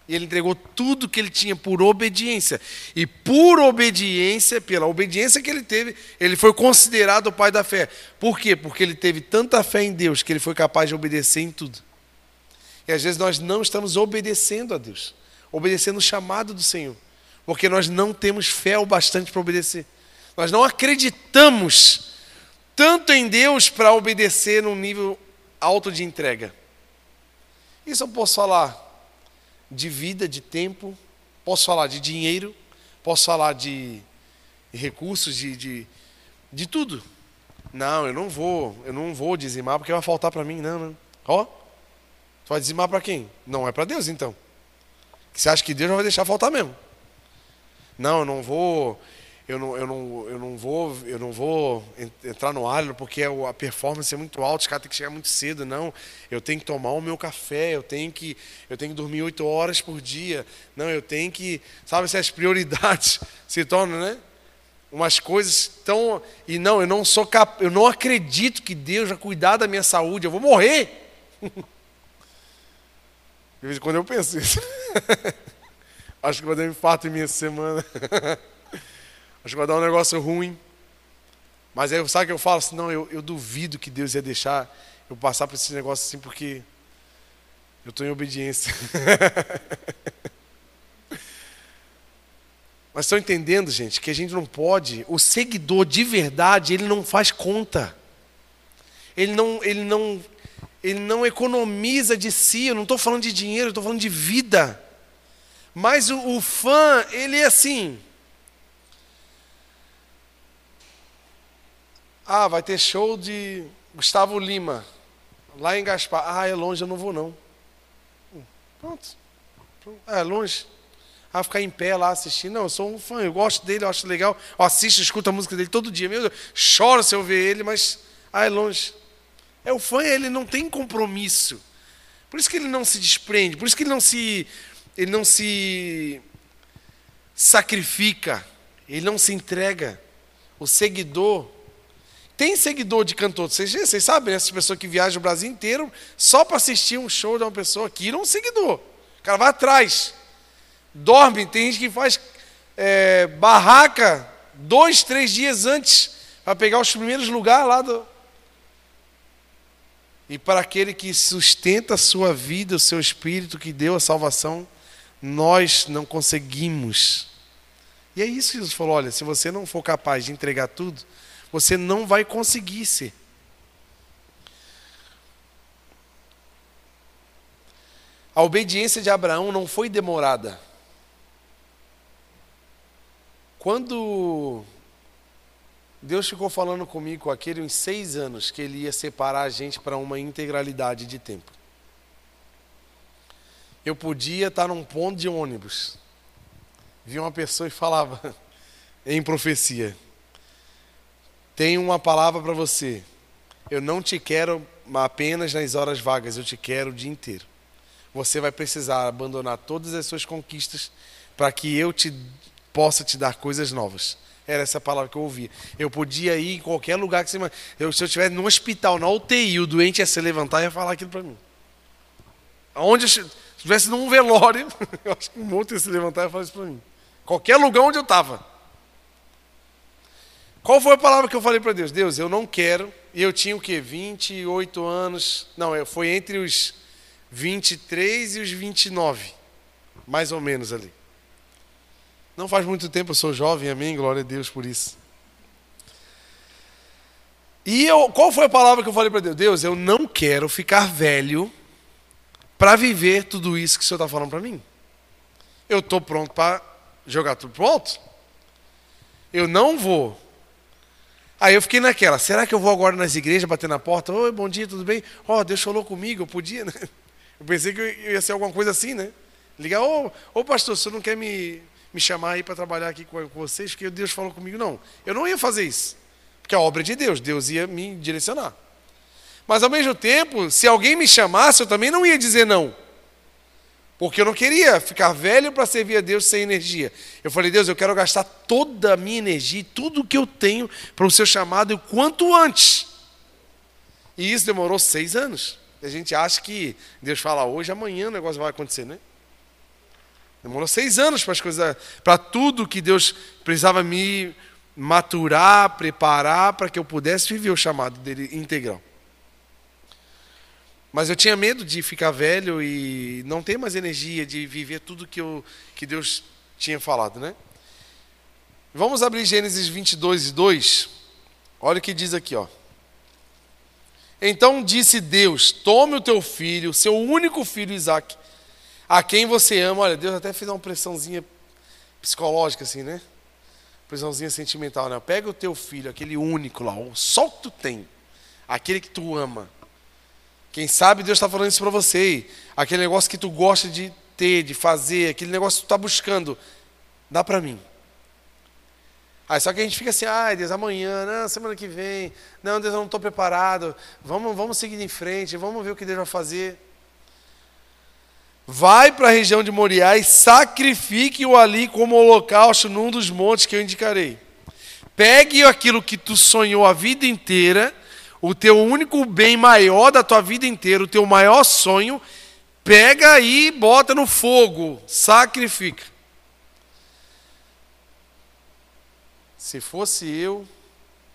E ele entregou tudo que ele tinha por obediência. E por obediência, pela obediência que ele teve, ele foi considerado o pai da fé. Por quê? Porque ele teve tanta fé em Deus que ele foi capaz de obedecer em tudo. E às vezes nós não estamos obedecendo a Deus, obedecendo o chamado do Senhor, porque nós não temos fé o bastante para obedecer. Nós não acreditamos tanto em Deus para obedecer num nível alto de entrega. Isso eu posso falar de vida, de tempo, posso falar de dinheiro, posso falar de recursos, de, de, de tudo. Não, eu não vou, eu não vou dizimar porque vai faltar para mim, não, não. Ó, tu vai dizimar para quem? Não é para Deus então. Você acha que Deus não vai deixar faltar mesmo? Não, eu não vou, eu não, eu não, eu não vou, eu não vou entrar no alho porque a performance é muito alta, os caras têm que chegar muito cedo, não. Eu tenho que tomar o meu café, eu tenho que, eu tenho que dormir oito horas por dia. Não, eu tenho que, sabe se as prioridades se tornam, né? Umas coisas tão e não, eu não sou cap, eu não acredito que Deus vai cuidar da minha saúde, eu vou morrer. De vez em quando eu penso isso. Acho que vai dar um infarto em minha semana. Acho que vai dar um negócio ruim. Mas aí sabe que eu falo assim, não, eu, eu duvido que Deus ia deixar eu passar por esse negócio assim, porque eu estou em obediência. Mas estão entendendo, gente, que a gente não pode, o seguidor de verdade, ele não faz conta. Ele não, ele não, ele não economiza de si, eu não estou falando de dinheiro, eu estou falando de vida. Mas o, o fã, ele é assim, Ah, vai ter show de Gustavo Lima, lá em Gaspar. Ah, é longe, eu não vou não. Pronto. É longe. Ah, ficar em pé lá assistindo. Não, eu sou um fã, eu gosto dele, eu acho legal. Eu assisto, escuto a música dele todo dia. Meu Deus, choro se eu ver ele, mas ah, é longe. É o fã, ele não tem compromisso. Por isso que ele não se desprende, por isso que ele não se ele não se sacrifica, ele não se entrega. O seguidor tem seguidor de cantor, vocês, vocês sabem, né? essas pessoas que viajam o Brasil inteiro só para assistir um show de uma pessoa aqui, não é um seguidor. O cara vai atrás, dorme, tem gente que faz é, barraca dois, três dias antes para pegar os primeiros lugares lá do. E para aquele que sustenta a sua vida, o seu espírito, que deu a salvação, nós não conseguimos. E é isso que Jesus falou: olha, se você não for capaz de entregar tudo, você não vai conseguir ser. A obediência de Abraão não foi demorada. Quando Deus ficou falando comigo com aquele uns seis anos que ele ia separar a gente para uma integralidade de tempo. Eu podia estar num ponto de ônibus, vi uma pessoa e falava em profecia: tenho uma palavra para você. Eu não te quero apenas nas horas vagas, eu te quero o dia inteiro. Você vai precisar abandonar todas as suas conquistas para que eu te possa te dar coisas novas. Era essa palavra que eu ouvia. Eu podia ir em qualquer lugar que você. Eu, se eu estiver no hospital, na UTI, o doente ia se levantar e ia falar aquilo para mim. Aonde eu, se estivesse num velório, eu acho que um monte ia se levantar e falar isso para mim. Qualquer lugar onde eu estava. Qual foi a palavra que eu falei para Deus? Deus, eu não quero. E eu tinha o quê? 28 anos. Não, foi entre os 23 e os 29. Mais ou menos ali. Não faz muito tempo, eu sou jovem, amém? Glória a Deus por isso. E eu, qual foi a palavra que eu falei para Deus? Deus, eu não quero ficar velho para viver tudo isso que o Senhor está falando para mim. Eu estou pronto para jogar tudo pronto. Eu não vou Aí eu fiquei naquela, será que eu vou agora nas igrejas bater na porta? Oi, bom dia, tudo bem? Ó, oh, Deus falou comigo, eu podia, né? Eu pensei que ia ser alguma coisa assim, né? Ligar, ô, ô pastor, você não quer me, me chamar aí para trabalhar aqui com, com vocês? Porque Deus falou comigo. Não, eu não ia fazer isso. Porque é obra de Deus, Deus ia me direcionar. Mas ao mesmo tempo, se alguém me chamasse, eu também não ia dizer não. Porque eu não queria ficar velho para servir a Deus sem energia. Eu falei, Deus, eu quero gastar toda a minha energia, tudo que eu tenho para o seu chamado o quanto antes. E isso demorou seis anos. A gente acha que Deus fala hoje, amanhã o negócio vai acontecer, né? Demorou seis anos para as coisas, para tudo que Deus precisava me maturar, preparar para que eu pudesse viver o chamado dele integral. Mas eu tinha medo de ficar velho e não ter mais energia de viver tudo que, eu, que Deus tinha falado, né? Vamos abrir Gênesis 22, 2. Olha o que diz aqui, ó. Então disse Deus: Tome o teu filho, seu único filho Isaac, a quem você ama. Olha, Deus até fez uma pressãozinha psicológica, assim, né? Pressãozinha sentimental, né? Pega o teu filho, aquele único lá, só que tu tem, aquele que tu ama quem sabe Deus está falando isso para você. Aquele negócio que tu gosta de ter, de fazer, aquele negócio que tu está buscando, dá para mim. Aí só que a gente fica assim, ai Deus, amanhã, não, semana que vem, não, Deus, eu não estou preparado, vamos, vamos seguir em frente, vamos ver o que Deus vai fazer. Vai para a região de Moriá e sacrifique-o ali como holocausto num dos montes que eu indicarei. Pegue aquilo que tu sonhou a vida inteira o teu único bem maior da tua vida inteira, o teu maior sonho, pega e bota no fogo, sacrifica. Se fosse eu,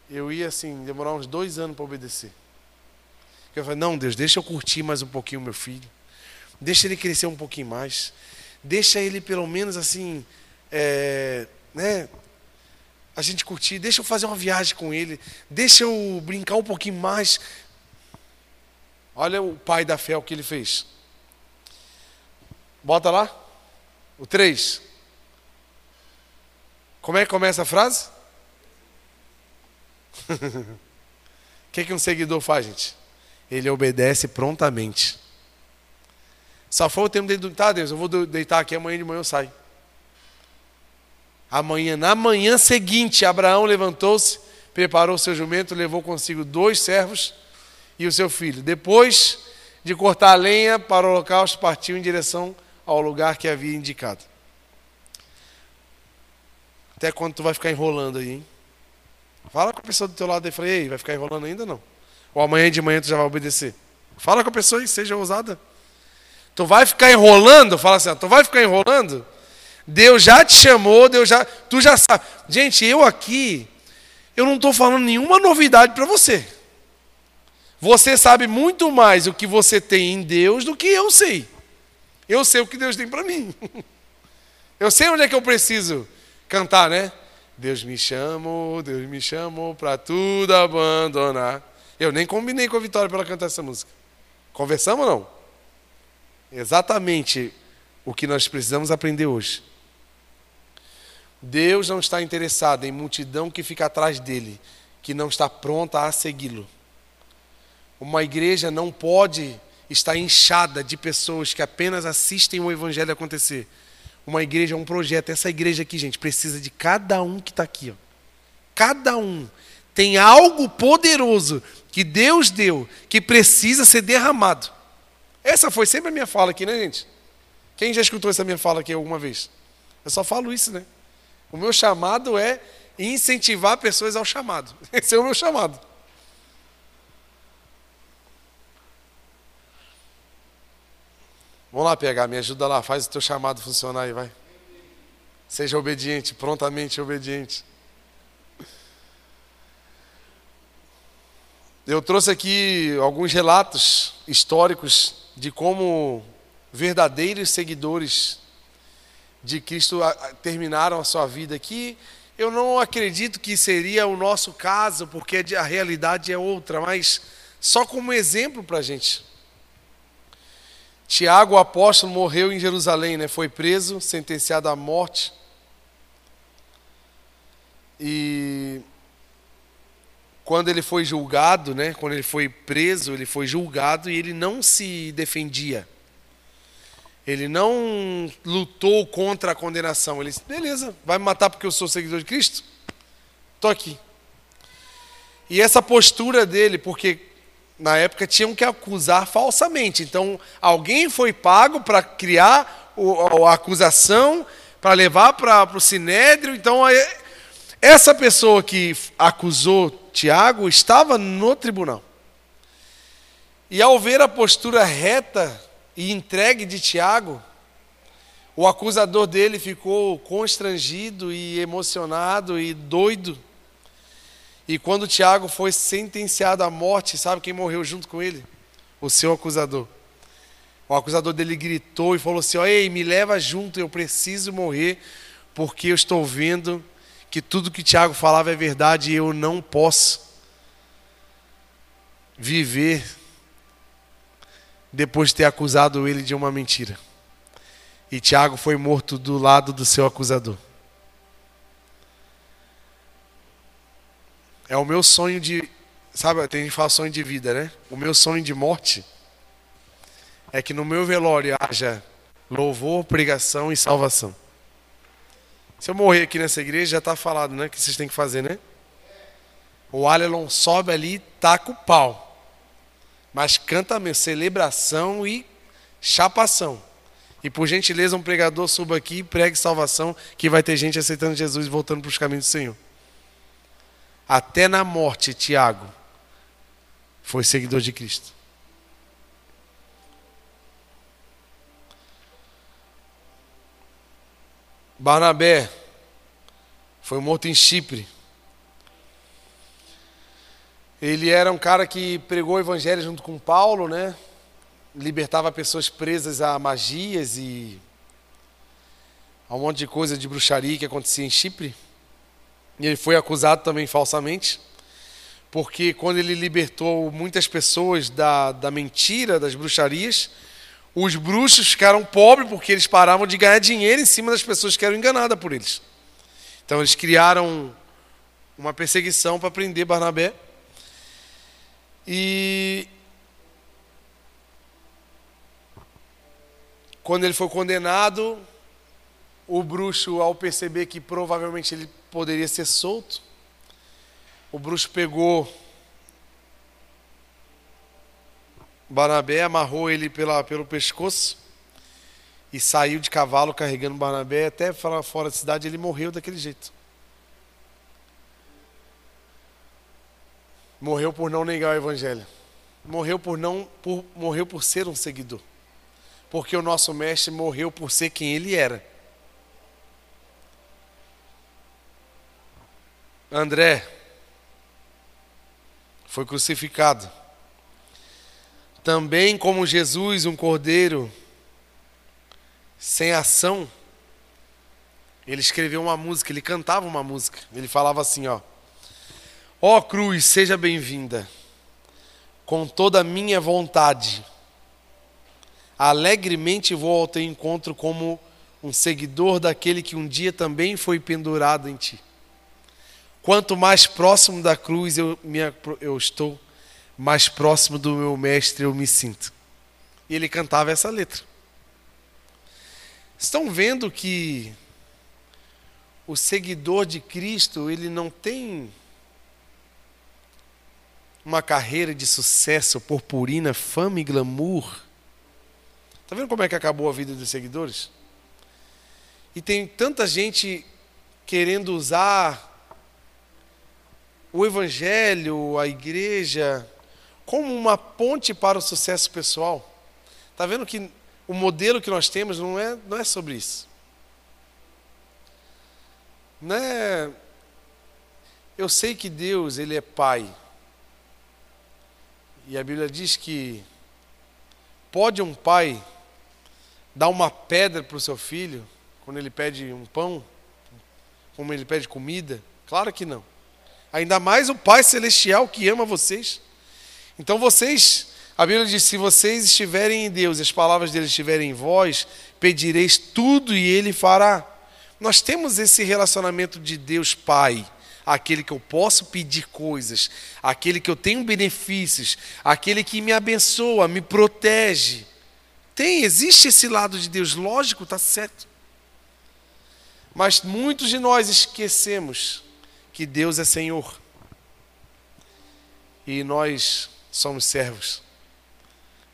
eu ia assim, demorar uns dois anos para obedecer. Eu falei, não, Deus, deixa eu curtir mais um pouquinho meu filho. Deixa ele crescer um pouquinho mais. Deixa ele pelo menos assim, é, né, a gente curtir, deixa eu fazer uma viagem com ele, deixa eu brincar um pouquinho mais. Olha o pai da fé, o que ele fez. Bota lá. O 3. Como é que começa a frase? O que, que um seguidor faz, gente? Ele obedece prontamente. Só foi o tempo dele, tá, Deus, eu vou deitar aqui, amanhã de manhã eu saio. Amanhã, na manhã seguinte, Abraão levantou-se, preparou seu jumento, levou consigo dois servos e o seu filho. Depois de cortar a lenha para o holocausto, partiu em direção ao lugar que havia indicado. Até quando tu vai ficar enrolando aí, hein? Fala com a pessoa do teu lado e fala, ei, vai ficar enrolando ainda não? Ou amanhã de manhã tu já vai obedecer? Fala com a pessoa e seja ousada. Tu vai ficar enrolando? Fala assim, tu vai ficar enrolando? Deus já te chamou, Deus já, tu já sabe. Gente, eu aqui, eu não estou falando nenhuma novidade para você. Você sabe muito mais o que você tem em Deus do que eu sei. Eu sei o que Deus tem para mim. Eu sei onde é que eu preciso cantar, né? Deus me chamou, Deus me chamou para tudo abandonar. Eu nem combinei com a Vitória para ela cantar essa música. Conversamos ou não? Exatamente o que nós precisamos aprender hoje. Deus não está interessado em multidão que fica atrás dele, que não está pronta a segui-lo. Uma igreja não pode estar inchada de pessoas que apenas assistem o evangelho acontecer. Uma igreja é um projeto. Essa igreja aqui, gente, precisa de cada um que está aqui. Ó. Cada um tem algo poderoso que Deus deu, que precisa ser derramado. Essa foi sempre a minha fala aqui, né, gente? Quem já escutou essa minha fala aqui alguma vez? Eu só falo isso, né? O meu chamado é incentivar pessoas ao chamado. Esse é o meu chamado. Vamos lá, pegar, me ajuda lá, faz o teu chamado funcionar aí, vai. Seja obediente, prontamente obediente. Eu trouxe aqui alguns relatos históricos de como verdadeiros seguidores de Cristo terminaram a sua vida aqui. Eu não acredito que seria o nosso caso, porque a realidade é outra, mas só como exemplo para a gente. Tiago, o apóstolo, morreu em Jerusalém, né? foi preso, sentenciado à morte. E quando ele foi julgado, né? quando ele foi preso, ele foi julgado e ele não se defendia. Ele não lutou contra a condenação. Ele disse: beleza, vai me matar porque eu sou seguidor de Cristo? Estou aqui. E essa postura dele, porque na época tinham que acusar falsamente. Então, alguém foi pago para criar a acusação, para levar para o sinédrio. Então, essa pessoa que acusou Tiago estava no tribunal. E ao ver a postura reta e entregue de Tiago, o acusador dele ficou constrangido e emocionado e doido. E quando Tiago foi sentenciado à morte, sabe quem morreu junto com ele? O seu acusador. O acusador dele gritou e falou assim: Ei, me leva junto, eu preciso morrer, porque eu estou vendo que tudo que Tiago falava é verdade e eu não posso viver depois de ter acusado ele de uma mentira. E Tiago foi morto do lado do seu acusador. É o meu sonho de. Sabe, tem gente que fala sonho de vida, né? O meu sonho de morte é que no meu velório haja louvor, pregação e salvação. Se eu morrer aqui nessa igreja, já está falado, né? Que vocês têm que fazer, né? O Alelon sobe ali, taca o pau. Mas canta mesmo, celebração e chapação. E por gentileza, um pregador suba aqui e pregue salvação, que vai ter gente aceitando Jesus e voltando para os caminhos do Senhor. Até na morte, Tiago foi seguidor de Cristo. Barnabé foi morto em Chipre. Ele era um cara que pregou o evangelho junto com Paulo, né? Libertava pessoas presas a magias e a um monte de coisa de bruxaria que acontecia em Chipre. E ele foi acusado também falsamente, porque quando ele libertou muitas pessoas da, da mentira, das bruxarias, os bruxos ficaram pobres porque eles paravam de ganhar dinheiro em cima das pessoas que eram enganadas por eles. Então eles criaram uma perseguição para prender Barnabé. E quando ele foi condenado, o bruxo, ao perceber que provavelmente ele poderia ser solto, o bruxo pegou Barnabé, amarrou ele pela, pelo pescoço e saiu de cavalo carregando Barnabé até fora da cidade. Ele morreu daquele jeito. Morreu por não negar o evangelho. Morreu por não por, morreu por ser um seguidor. Porque o nosso mestre morreu por ser quem ele era. André foi crucificado também como Jesus, um cordeiro sem ação, ele escreveu uma música, ele cantava uma música. Ele falava assim, ó: Ó oh, cruz, seja bem-vinda. Com toda a minha vontade, alegremente vou ao teu encontro como um seguidor daquele que um dia também foi pendurado em ti. Quanto mais próximo da cruz eu, eu estou, mais próximo do meu mestre eu me sinto. E ele cantava essa letra. Estão vendo que o seguidor de Cristo, ele não tem uma carreira de sucesso, purpurina, fama e glamour. Está vendo como é que acabou a vida dos seguidores? E tem tanta gente querendo usar o evangelho, a igreja, como uma ponte para o sucesso pessoal. Está vendo que o modelo que nós temos não é, não é sobre isso. Não é... Eu sei que Deus, Ele é Pai. E a Bíblia diz que pode um pai dar uma pedra para o seu filho quando ele pede um pão, como ele pede comida? Claro que não. Ainda mais o Pai Celestial que ama vocês. Então vocês, a Bíblia diz: se vocês estiverem em Deus e as palavras dele estiverem em vós, pedireis tudo e ele fará. Nós temos esse relacionamento de Deus Pai, aquele que eu posso pedir coisas, aquele que eu tenho benefícios, aquele que me abençoa, me protege. Tem, existe esse lado de Deus, lógico, está certo. Mas muitos de nós esquecemos que Deus é Senhor. E nós somos servos.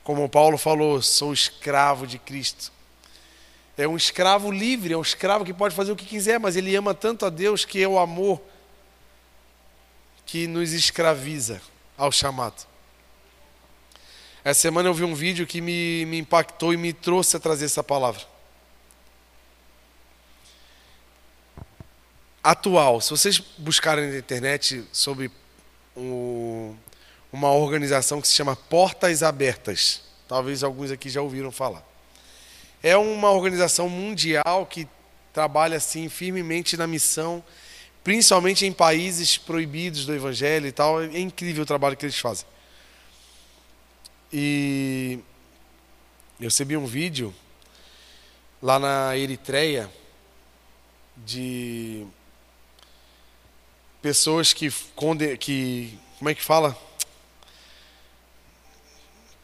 Como Paulo falou, sou escravo de Cristo. É um escravo livre, é um escravo que pode fazer o que quiser, mas ele ama tanto a Deus que é o amor que nos escraviza ao chamado. Essa semana eu vi um vídeo que me, me impactou e me trouxe a trazer essa palavra. Atual, se vocês buscarem na internet sobre um, uma organização que se chama Portas Abertas, talvez alguns aqui já ouviram falar. É uma organização mundial que trabalha assim firmemente na missão, principalmente em países proibidos do evangelho e tal. É incrível o trabalho que eles fazem. E eu recebi um vídeo lá na Eritreia de pessoas que, que como é que fala?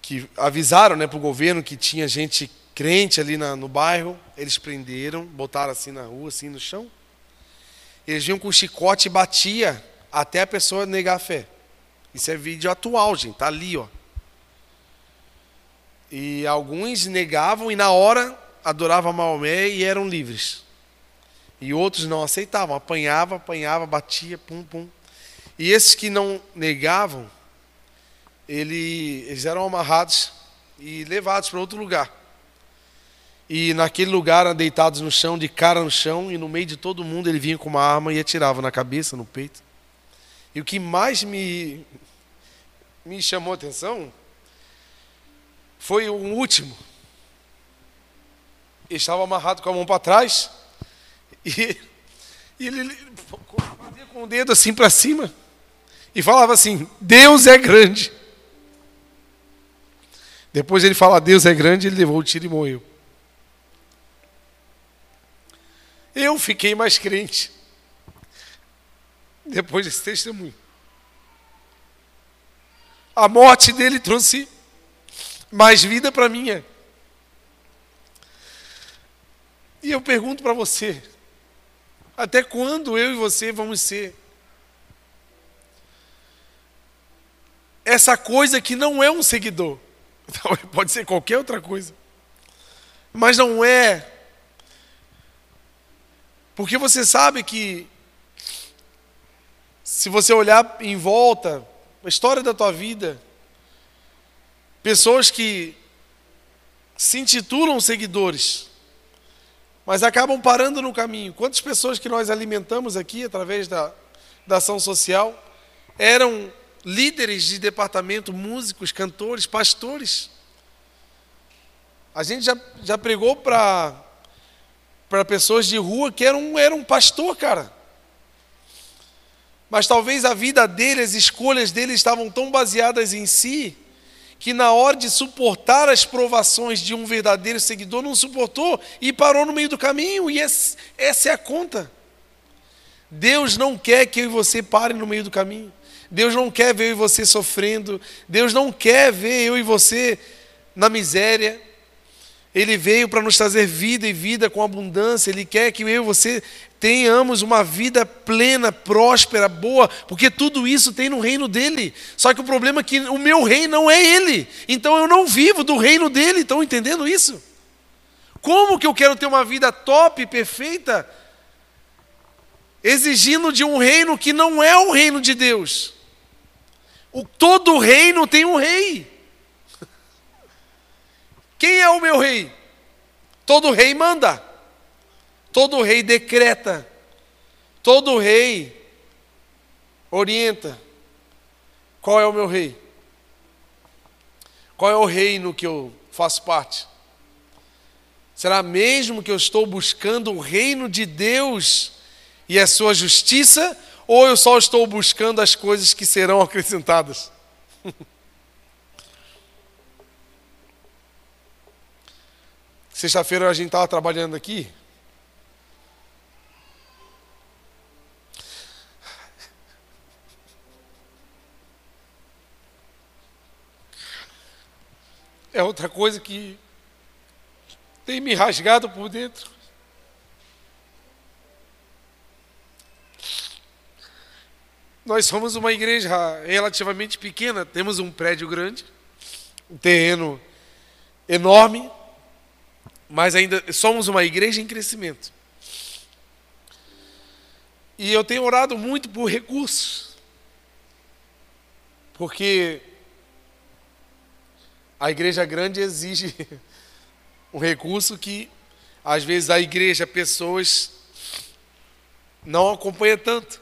Que avisaram né, para o governo que tinha gente crente ali na, no bairro. Eles prenderam, botaram assim na rua, assim no chão. Eles vinham com chicote e batia até a pessoa negar a fé. Isso é vídeo atual, gente. Tá ali, ó. E alguns negavam e na hora adoravam Maomé e eram livres. E outros não aceitavam, apanhava, apanhava, batia, pum, pum. E esses que não negavam, ele, eles eram amarrados e levados para outro lugar. E naquele lugar, deitados no chão, de cara no chão, e no meio de todo mundo ele vinha com uma arma e atirava na cabeça, no peito. E o que mais me, me chamou a atenção foi o último. Ele estava amarrado com a mão para trás e, e ele fazia com o dedo assim para cima e falava assim: Deus é grande. Depois ele fala: Deus é grande, ele levou o tiro e morreu. Eu fiquei mais crente depois desse testemunho. A morte dele trouxe mais vida para minha. E eu pergunto para você: até quando eu e você vamos ser essa coisa que não é um seguidor? Pode ser qualquer outra coisa, mas não é. Porque você sabe que, se você olhar em volta, a história da tua vida, Pessoas que se intitulam seguidores, mas acabam parando no caminho. Quantas pessoas que nós alimentamos aqui através da, da ação social eram líderes de departamento, músicos, cantores, pastores? A gente já, já pregou para para pessoas de rua que eram, eram um pastor, cara. Mas talvez a vida dele, as escolhas dele estavam tão baseadas em si, que na hora de suportar as provações de um verdadeiro seguidor não suportou e parou no meio do caminho, e essa é a conta. Deus não quer que eu e você parem no meio do caminho. Deus não quer ver eu e você sofrendo. Deus não quer ver eu e você na miséria. Ele veio para nos trazer vida e vida com abundância. Ele quer que eu e você tenhamos uma vida plena, próspera, boa, porque tudo isso tem no reino dele. Só que o problema é que o meu reino não é ele. Então eu não vivo do reino dele. Estão entendendo isso? Como que eu quero ter uma vida top, perfeita, exigindo de um reino que não é o reino de Deus? O, todo reino tem um rei. Quem é o meu rei? Todo rei manda, todo rei decreta, todo rei orienta. Qual é o meu rei? Qual é o reino que eu faço parte? Será mesmo que eu estou buscando o reino de Deus e a sua justiça, ou eu só estou buscando as coisas que serão acrescentadas? Sexta-feira a gente estava trabalhando aqui. É outra coisa que tem me rasgado por dentro. Nós somos uma igreja relativamente pequena, temos um prédio grande, um terreno enorme, mas ainda somos uma igreja em crescimento. E eu tenho orado muito por recursos, porque a igreja grande exige um recurso que, às vezes, a igreja, pessoas não acompanha tanto.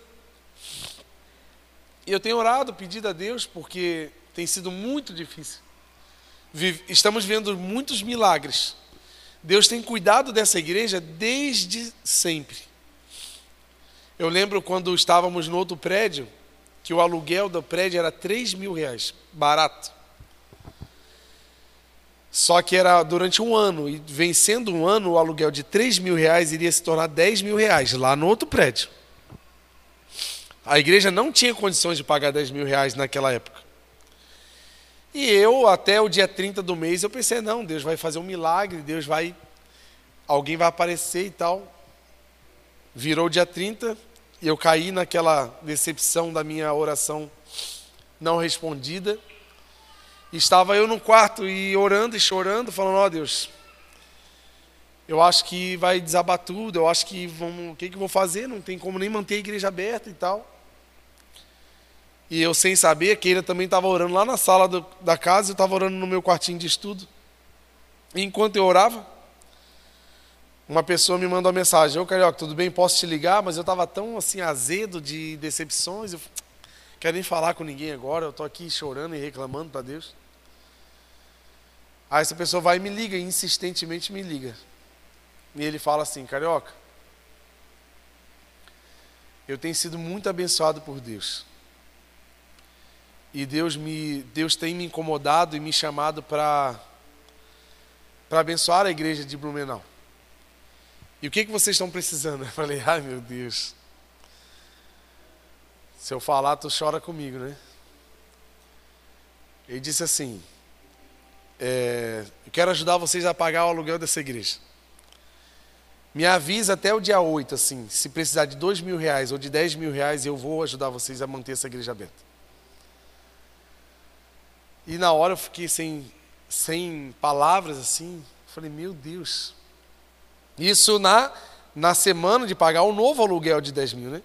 E eu tenho orado, pedido a Deus, porque tem sido muito difícil. Estamos vendo muitos milagres. Deus tem cuidado dessa igreja desde sempre. Eu lembro quando estávamos no outro prédio, que o aluguel do prédio era 3 mil reais, barato. Só que era durante um ano, e vencendo um ano, o aluguel de 3 mil reais iria se tornar 10 mil reais, lá no outro prédio. A igreja não tinha condições de pagar 10 mil reais naquela época. E eu, até o dia 30 do mês, eu pensei, não, Deus vai fazer um milagre, Deus vai. Alguém vai aparecer e tal. Virou o dia 30 e eu caí naquela decepção da minha oração não respondida. Estava eu no quarto e orando e chorando, falando: Ó oh, Deus, eu acho que vai desabar tudo, eu acho que vamos, o que, que eu vou fazer? Não tem como nem manter a igreja aberta e tal. E eu, sem saber, ele também estava orando lá na sala do, da casa, eu estava orando no meu quartinho de estudo. E enquanto eu orava, uma pessoa me mandou uma mensagem: Ô Carioca, tudo bem? Posso te ligar? Mas eu estava tão assim, azedo de decepções. Eu quero nem falar com ninguém agora, eu estou aqui chorando e reclamando para Deus. Aí essa pessoa vai e me liga, insistentemente me liga. E ele fala assim: Carioca, eu tenho sido muito abençoado por Deus. E Deus me Deus tem me incomodado e me chamado para para abençoar a igreja de Blumenau. E o que que vocês estão precisando? Eu falei: "Ai, meu Deus. Se eu falar, tu chora comigo, né?" Ele disse assim: é, eu quero ajudar vocês a pagar o aluguel dessa igreja. Me avisa até o dia 8, assim, se precisar de dois mil reais ou de 10 mil reais, eu vou ajudar vocês a manter essa igreja aberta. E na hora eu fiquei sem, sem palavras, assim, falei, meu Deus. Isso na, na semana de pagar o novo aluguel de 10 mil, né?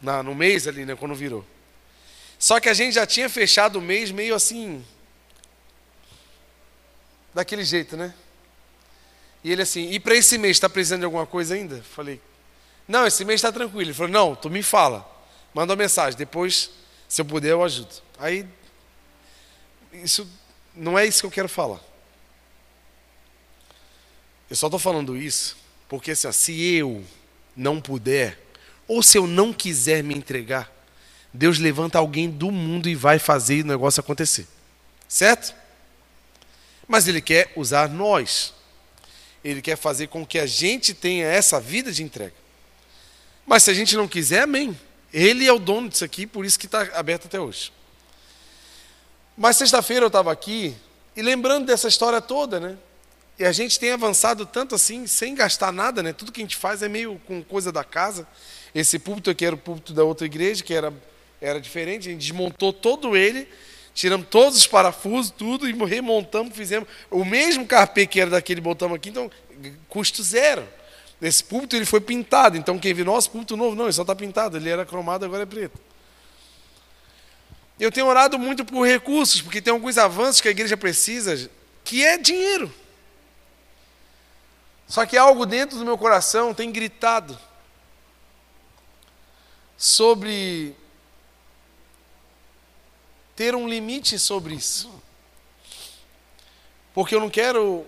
Na, no mês ali, né, quando virou. Só que a gente já tinha fechado o mês meio assim, daquele jeito, né? E ele assim, e para esse mês está precisando de alguma coisa ainda? Falei, não, esse mês está tranquilo. Ele falou, não, tu me fala, manda uma mensagem, depois, se eu puder, eu ajudo. Aí, isso não é isso que eu quero falar. Eu só estou falando isso porque assim, se eu não puder, ou se eu não quiser me entregar, Deus levanta alguém do mundo e vai fazer o negócio acontecer. Certo? Mas Ele quer usar nós. Ele quer fazer com que a gente tenha essa vida de entrega. Mas se a gente não quiser, amém. Ele é o dono disso aqui, por isso que está aberto até hoje. Mas sexta-feira eu estava aqui e lembrando dessa história toda, né? E a gente tem avançado tanto assim, sem gastar nada, né? Tudo que a gente faz é meio com coisa da casa. Esse púlpito aqui era o púlpito da outra igreja, que era, era diferente, a gente desmontou todo ele Tiramos todos os parafusos, tudo, e remontamos, fizemos o mesmo carpê que era daquele, botamos aqui, então, custo zero. Esse púlpito ele foi pintado, então quem viu, nosso púlpito novo, não, ele só está pintado, ele era cromado, agora é preto. Eu tenho orado muito por recursos, porque tem alguns avanços que a igreja precisa, que é dinheiro. Só que algo dentro do meu coração tem gritado sobre ter um limite sobre isso. Porque eu não quero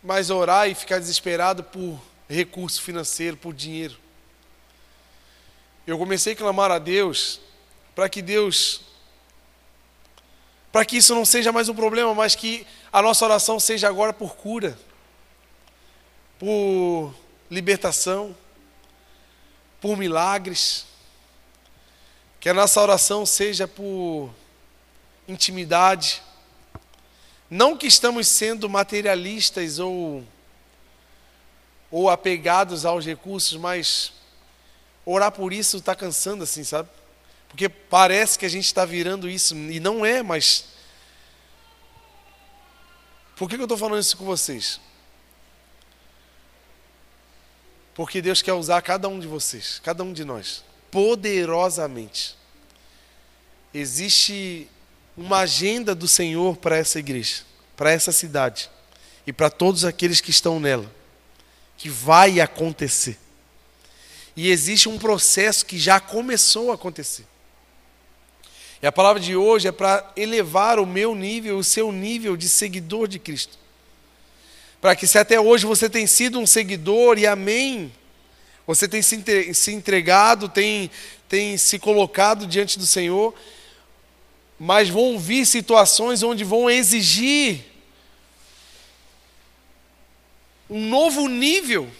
mais orar e ficar desesperado por recurso financeiro, por dinheiro. Eu comecei a clamar a Deus para que Deus, para que isso não seja mais um problema, mas que a nossa oração seja agora por cura, por libertação, por milagres. Que a nossa oração seja por intimidade, Não que estamos sendo materialistas ou, ou apegados aos recursos, mas orar por isso está cansando assim, sabe? Porque parece que a gente está virando isso, e não é, mas. Por que, eu estou falando isso com vocês? Porque Deus quer usar cada um de vocês, cada um de nós, poderosamente. Existe uma agenda do Senhor para essa igreja, para essa cidade e para todos aqueles que estão nela, que vai acontecer. E existe um processo que já começou a acontecer. E a palavra de hoje é para elevar o meu nível, o seu nível de seguidor de Cristo. Para que se até hoje você tem sido um seguidor, e amém, você tem se entregado, tem, tem se colocado diante do Senhor, mas vão vir situações onde vão exigir um novo nível,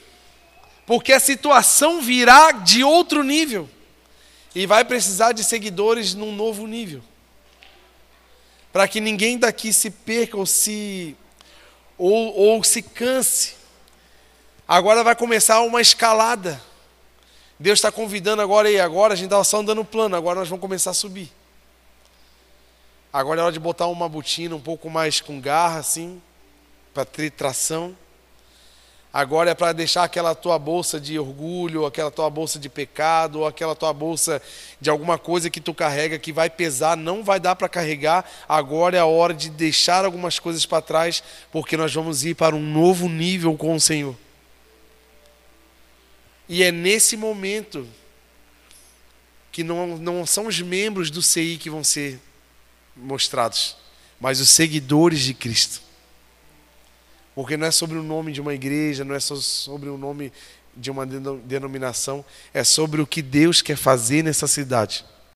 porque a situação virá de outro nível e vai precisar de seguidores num novo nível. Para que ninguém daqui se perca ou se ou, ou se canse. Agora vai começar uma escalada. Deus está convidando agora e agora a gente estava só andando plano, agora nós vamos começar a subir. Agora é hora de botar uma botina um pouco mais com garra, assim, para ter tração. Agora é para deixar aquela tua bolsa de orgulho, aquela tua bolsa de pecado, ou aquela tua bolsa de alguma coisa que tu carrega que vai pesar, não vai dar para carregar. Agora é a hora de deixar algumas coisas para trás, porque nós vamos ir para um novo nível com o Senhor. E é nesse momento que não, não são os membros do CI que vão ser mostrados, mas os seguidores de Cristo. Porque não é sobre o nome de uma igreja, não é só sobre o nome de uma denominação, é sobre o que Deus quer fazer nessa cidade.